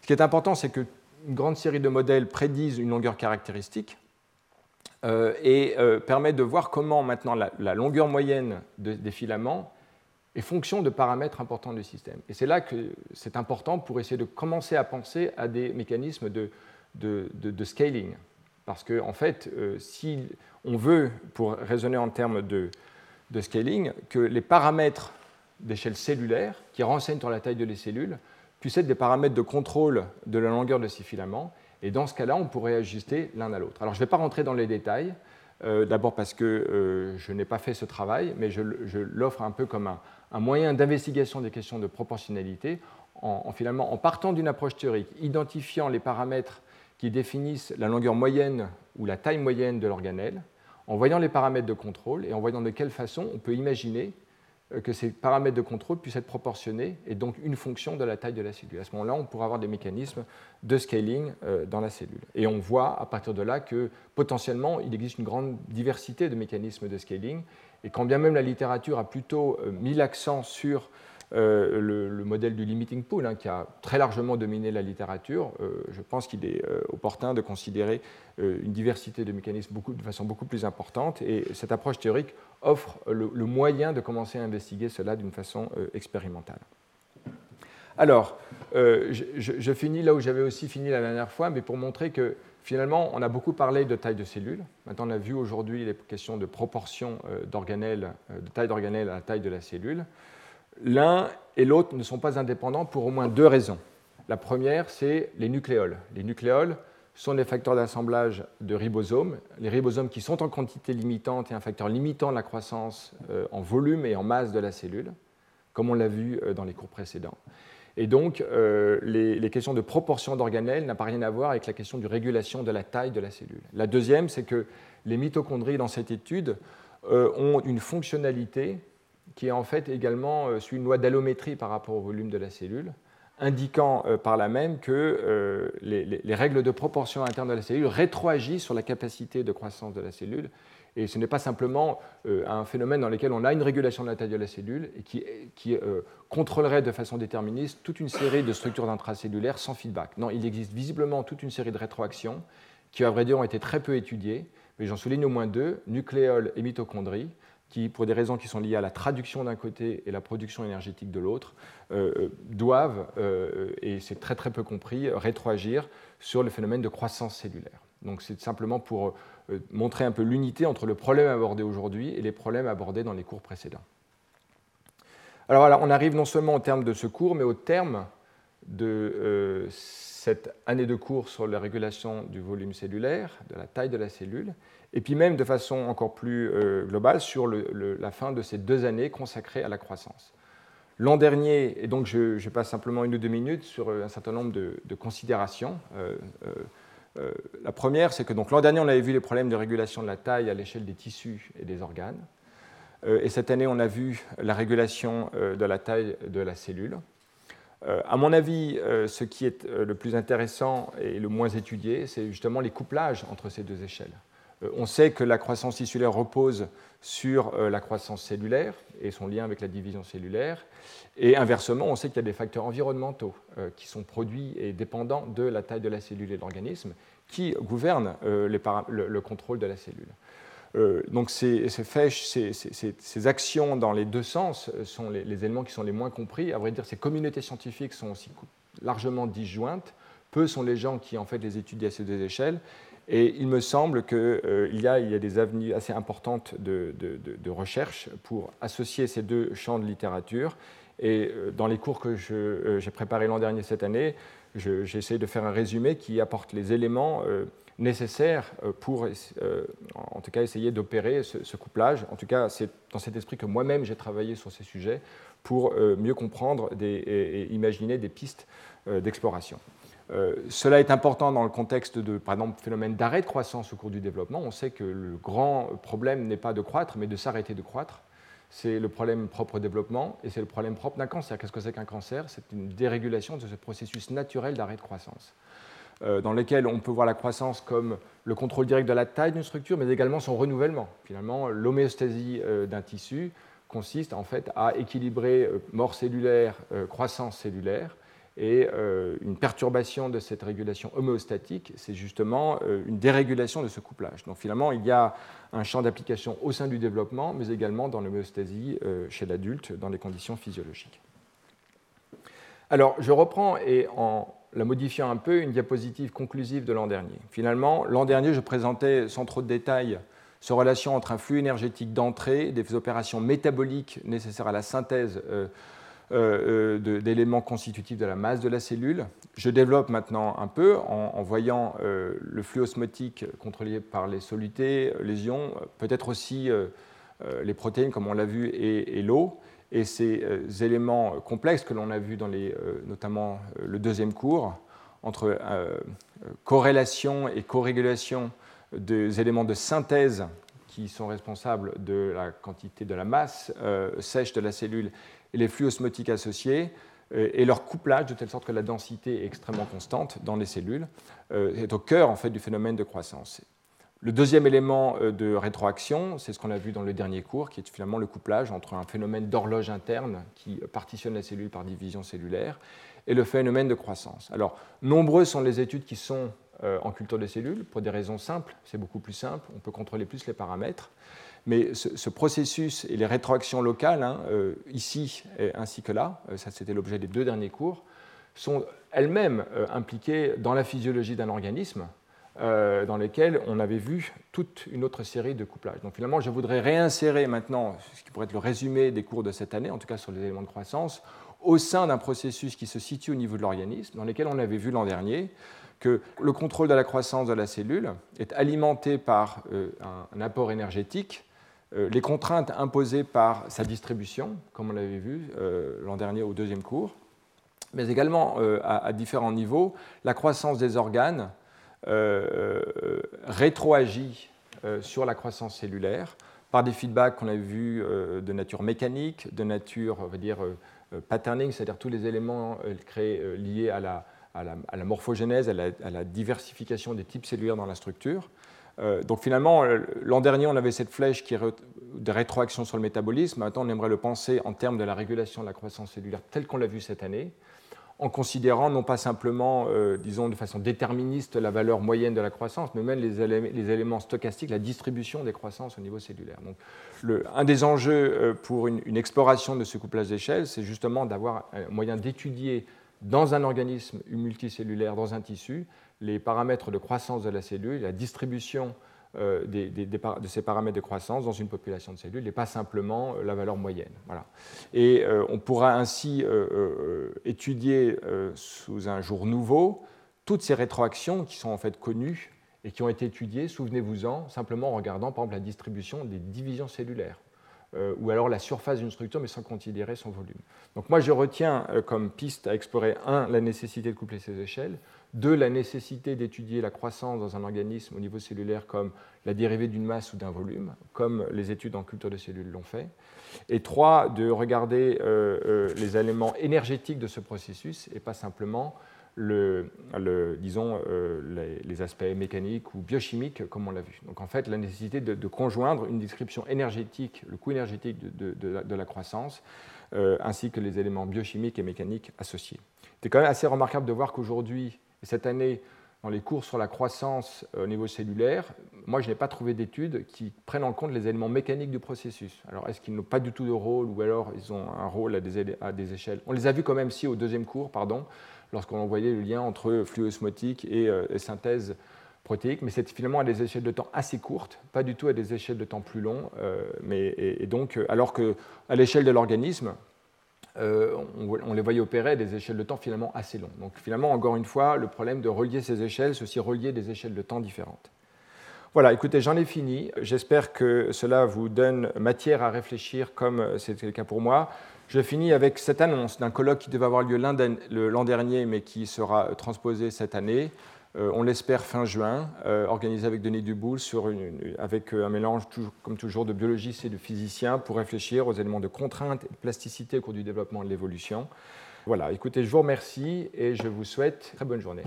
Ce qui est important, c'est que une grande série de modèles prédisent une longueur caractéristique euh, et euh, permettent de voir comment maintenant la, longueur moyenne des filaments est fonction de paramètres importants du système. Et c'est là que c'est important pour essayer de commencer à penser à des mécanismes de, scaling. Parce qu'en en fait, euh, si on veut, pour raisonner en termes de, scaling, que les paramètres d'échelle cellulaire qui renseignent sur la taille de les cellules puissent être des paramètres de contrôle de la longueur de ces filaments. Et dans ce cas-là, on pourrait ajuster l'un à l'autre. Alors, je ne vais pas rentrer dans les détails, euh, d'abord parce que euh, je n'ai pas fait ce travail, mais je, l'offre un peu comme un, moyen d'investigation des questions de proportionnalité, en, finalement, en partant d'une approche théorique, identifiant les paramètres qui définissent la longueur moyenne ou la taille moyenne de l'organelle, en voyant les paramètres de contrôle et en voyant de quelle façon on peut imaginer euh, que ces paramètres de contrôle puissent être proportionnés et donc une fonction de la taille de la cellule. À ce moment-là, on pourra avoir des mécanismes de scaling euh, dans la cellule. Et on voit à partir de là que potentiellement, il existe une grande diversité de mécanismes de scaling. Et quand bien même la littérature a plutôt euh, mis l'accent sur euh, le, modèle du limiting pool, hein, qui a très largement dominé la littérature, euh, je pense qu'il est euh, opportun de considérer une diversité de mécanismes de façon beaucoup plus importante. Et cette approche théorique offre le, moyen de commencer à investiguer cela d'une façon expérimentale. Alors, je, finis là où j'avais aussi fini la dernière fois, mais pour montrer que finalement, on a beaucoup parlé de taille de cellule. Maintenant, on a vu aujourd'hui les questions de proportion d'organelles, de taille d'organelle à la taille de la cellule. L'un et l'autre ne sont pas indépendants pour au moins deux raisons. La première, c'est les nucléoles. Les nucléoles sont des facteurs d'assemblage de ribosomes. Les ribosomes qui sont en quantité limitante et un facteur limitant la croissance euh, en volume et en masse de la cellule, comme on l'a vu euh, dans les cours précédents. Et donc, euh, les, questions de proportion d'organelles n'ont pas rien à voir avec la question de régulation de la taille de la cellule. La deuxième, c'est que les mitochondries dans cette étude ont une fonctionnalité qui est en fait également euh, suit une loi d'allométrie par rapport au volume de la cellule, indiquant euh, par là même que euh, les, règles de proportion interne de la cellule rétroagissent sur la capacité de croissance de la cellule. Et ce n'est pas simplement un phénomène dans lequel on a une régulation de la taille de la cellule et qui, contrôlerait de façon déterministe toute une série de structures intracellulaires sans feedback. Non, il existe visiblement toute une série de rétroactions qui, à vrai dire, ont été très peu étudiées, mais j'en souligne au moins deux, nucléoles et mitochondries, qui, pour des raisons qui sont liées à la traduction d'un côté et la production énergétique de l'autre, euh, euh, doivent, euh, et c'est très très peu compris, rétroagir sur le phénomène de croissance cellulaire. Donc c'est simplement pour montrer un peu l'unité entre le problème abordé aujourd'hui et les problèmes abordés dans les cours précédents. Alors voilà, on arrive non seulement au terme de ce cours, mais au terme de cette année de cours sur la régulation du volume cellulaire, de la taille de la cellule, et puis même de façon encore plus euh, globale sur la fin de ces deux années consacrées à la croissance. L'an dernier, et donc je, passe simplement une ou deux minutes sur euh, un certain nombre de, considérations. Euh, la première, c'est que l'an dernier, on avait vu les problèmes de régulation de la taille à l'échelle des tissus et des organes. et cette année, on a vu la régulation de la taille de la cellule. À mon avis, ce qui est le plus intéressant et le moins étudié, c'est justement les couplages entre ces deux échelles. On sait que la croissance tissulaire repose sur la croissance cellulaire et son lien avec la division cellulaire. Et inversement, on sait qu'il y a des facteurs environnementaux qui sont produits et dépendants de la taille de la cellule et de l'organisme qui gouvernent le, contrôle de la cellule. Euh, donc ces, ces, actions dans les deux sens sont les, éléments qui sont les moins compris. À vrai dire, ces communautés scientifiques sont aussi largement disjointes. Peu sont les gens qui en fait les étudient à ces deux échelles. Et il me semble qu'il euh, y, y, a des avenues assez importantes de, recherche pour associer ces deux champs de littérature. Et euh, dans les cours que j'ai préparés l'an dernier cette année, j'essaie de faire un résumé qui apporte les éléments nécessaire euh, pour, euh, en tout cas, essayer d'opérer ce, couplage. En tout cas, c'est dans cet esprit que moi-même j'ai travaillé sur ces sujets pour euh, mieux comprendre et, imaginer des pistes d'exploration. Cela est important dans le contexte de, par exemple, phénomène d'arrêt de croissance au cours du développement. On sait que le grand problème n'est pas de croître, mais de s'arrêter de croître. C'est le problème propre au développement et c'est le problème propre d'un cancer. Qu'est-ce que c'est qu'un cancer? C'est une dérégulation de ce processus naturel d'arrêt de croissance. Euh, dans lesquels on peut voir la croissance comme le contrôle direct de la taille d'une structure, mais également son renouvellement. Finalement, l'homéostasie euh, d'un tissu consiste en fait à équilibrer euh, mort cellulaire, croissance cellulaire, et une perturbation de cette régulation homéostatique, c'est justement une dérégulation de ce couplage. Donc finalement, il y a un champ d'application au sein du développement, mais également dans l'homéostasie chez l'adulte, dans les conditions physiologiques. Alors, je reprends et en la modifiant un peu, une diapositive conclusive de l'an dernier. Finalement, l'an dernier, je présentais sans trop de détails ce relation entre un flux énergétique d'entrée, des opérations métaboliques nécessaires à la synthèse euh, euh, d'éléments constitutifs de la masse de la cellule. Je développe maintenant un peu en, voyant euh, le flux osmotique contrôlé par les solutés, les ions, peut-être aussi les protéines comme on l'a vu et l'eau et ces éléments complexes que l'on a vus dans les, notamment le deuxième cours, entre corrélation et corrégulation des éléments de synthèse qui sont responsables de la quantité de la masse sèche de la cellule et les flux osmotiques associés, et leur couplage de telle sorte que la densité est extrêmement constante dans les cellules, est au cœur en fait du phénomène de croissance. Le deuxième élément euh, de rétroaction, c'est ce qu'on a vu dans le dernier cours, qui est finalement le couplage entre un phénomène d'horloge interne qui partitionne la cellule par division cellulaire et le phénomène de croissance. Alors, nombreuses sont les études qui sont euh, en culture de cellules, pour des raisons simples, c'est beaucoup plus simple, on peut contrôler plus les paramètres. Mais ce, processus et les rétroactions locales, hein, euh, ici ainsi que là, ça c'était l'objet des deux derniers cours, sont elles-mêmes impliquées dans la physiologie d'un organisme, euh, dans lesquels on avait vu toute une autre série de couplages. Donc finalement, je voudrais réinsérer maintenant ce qui pourrait être le résumé des cours de cette année, en tout cas sur les éléments de croissance, au sein d'un processus qui se situe au niveau de l'organisme, dans lequel on avait vu l'an dernier que le contrôle de la croissance de la cellule est alimenté par euh, un, apport énergétique, euh, les contraintes imposées par sa distribution, comme on l'avait vu l'an dernier au deuxième cours, mais également à, différents niveaux, la croissance des organes, euh, euh, rétroagit euh, sur la croissance cellulaire par des feedbacks qu'on a vus de nature mécanique, de nature, on va dire, patterning, c'est-à-dire tous les éléments liés à la, à morphogénèse, à la, diversification des types cellulaires dans la structure, donc finalement, l'an dernier, on avait cette flèche qui est de rétroaction sur le métabolisme. Maintenant, on aimerait le penser en termes de la régulation de la croissance cellulaire telle qu'on l'a vu cette année en considérant non pas simplement, euh, disons de façon déterministe, la valeur moyenne de la croissance, mais même les, éléments stochastiques, la distribution des croissances au niveau cellulaire. Donc, un des enjeux euh, pour une, exploration de ce couplage d'échelle, c'est justement d'avoir un moyen d'étudier dans un organisme multicellulaire, dans un tissu, les paramètres de croissance de la cellule, la distribution euh, de ces paramètres de croissance dans une population de cellules et pas simplement euh, la valeur moyenne. Et euh, on pourra ainsi étudier sous un jour nouveau toutes ces rétroactions qui sont en fait connues et qui ont été étudiées, souvenez-vous-en, simplement en regardant par exemple la distribution des divisions cellulaires. Ou alors la surface d'une structure, mais sans considérer son volume. Donc moi, je retiens comme piste à explorer, un, la nécessité de coupler ces échelles, deux, la nécessité d'étudier la croissance dans un organisme au niveau cellulaire comme la dérivée d'une masse ou d'un volume, comme les études en culture de cellules l'ont fait. Et trois, de regarder euh, euh, les éléments énergétiques de ce processus et pas simplement le, disons, euh, les, aspects mécaniques ou biochimiques, comme on l'a vu. Donc en fait, la nécessité de, conjoindre une description énergétique, le coût énergétique de, la, croissance, ainsi que les éléments biochimiques et mécaniques associés. C'est quand même assez remarquable de voir qu'aujourd'hui, cette année, dans les cours sur la croissance euh, au niveau cellulaire, moi, je n'ai pas trouvé d'études qui prennent en compte les éléments mécaniques du processus. Alors, est-ce qu'ils n'ont pas du tout de rôle ou alors ils ont un rôle à des, échelles? On les a vus quand même si au deuxième cours, pardon, lorsqu'on voyait le lien entre flux osmotique et, euh, synthèse protéique, mais c'est finalement à des échelles de temps assez courtes, pas du tout à des échelles de temps plus longs. Euh, et, donc, alors qu'à l'échelle de l'organisme, euh, on, les voyait opérer à des échelles de temps finalement assez longues. Donc finalement, encore une fois, le problème de relier ces échelles, c'est aussi relier des échelles de temps différentes. Voilà, écoutez, j'en ai fini. J'espère que cela vous donne matière à réfléchir comme c'était le cas pour moi. Je finis avec cette annonce d'un colloque qui devait avoir lieu l'an dernier, mais qui sera transposé cette année. Euh, on l'espère fin juin, euh, organisé avec Denis Duboul, avec euh, un mélange, comme toujours, de biologistes et de physiciens pour réfléchir aux éléments de contrainte et de plasticité au cours du développement de l'évolution. Voilà, écoutez, je vous remercie et je vous souhaite très bonne journée.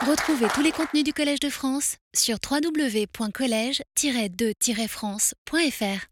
Retrouvez tous les contenus du Collège de France sur www.colège-2-france.fr.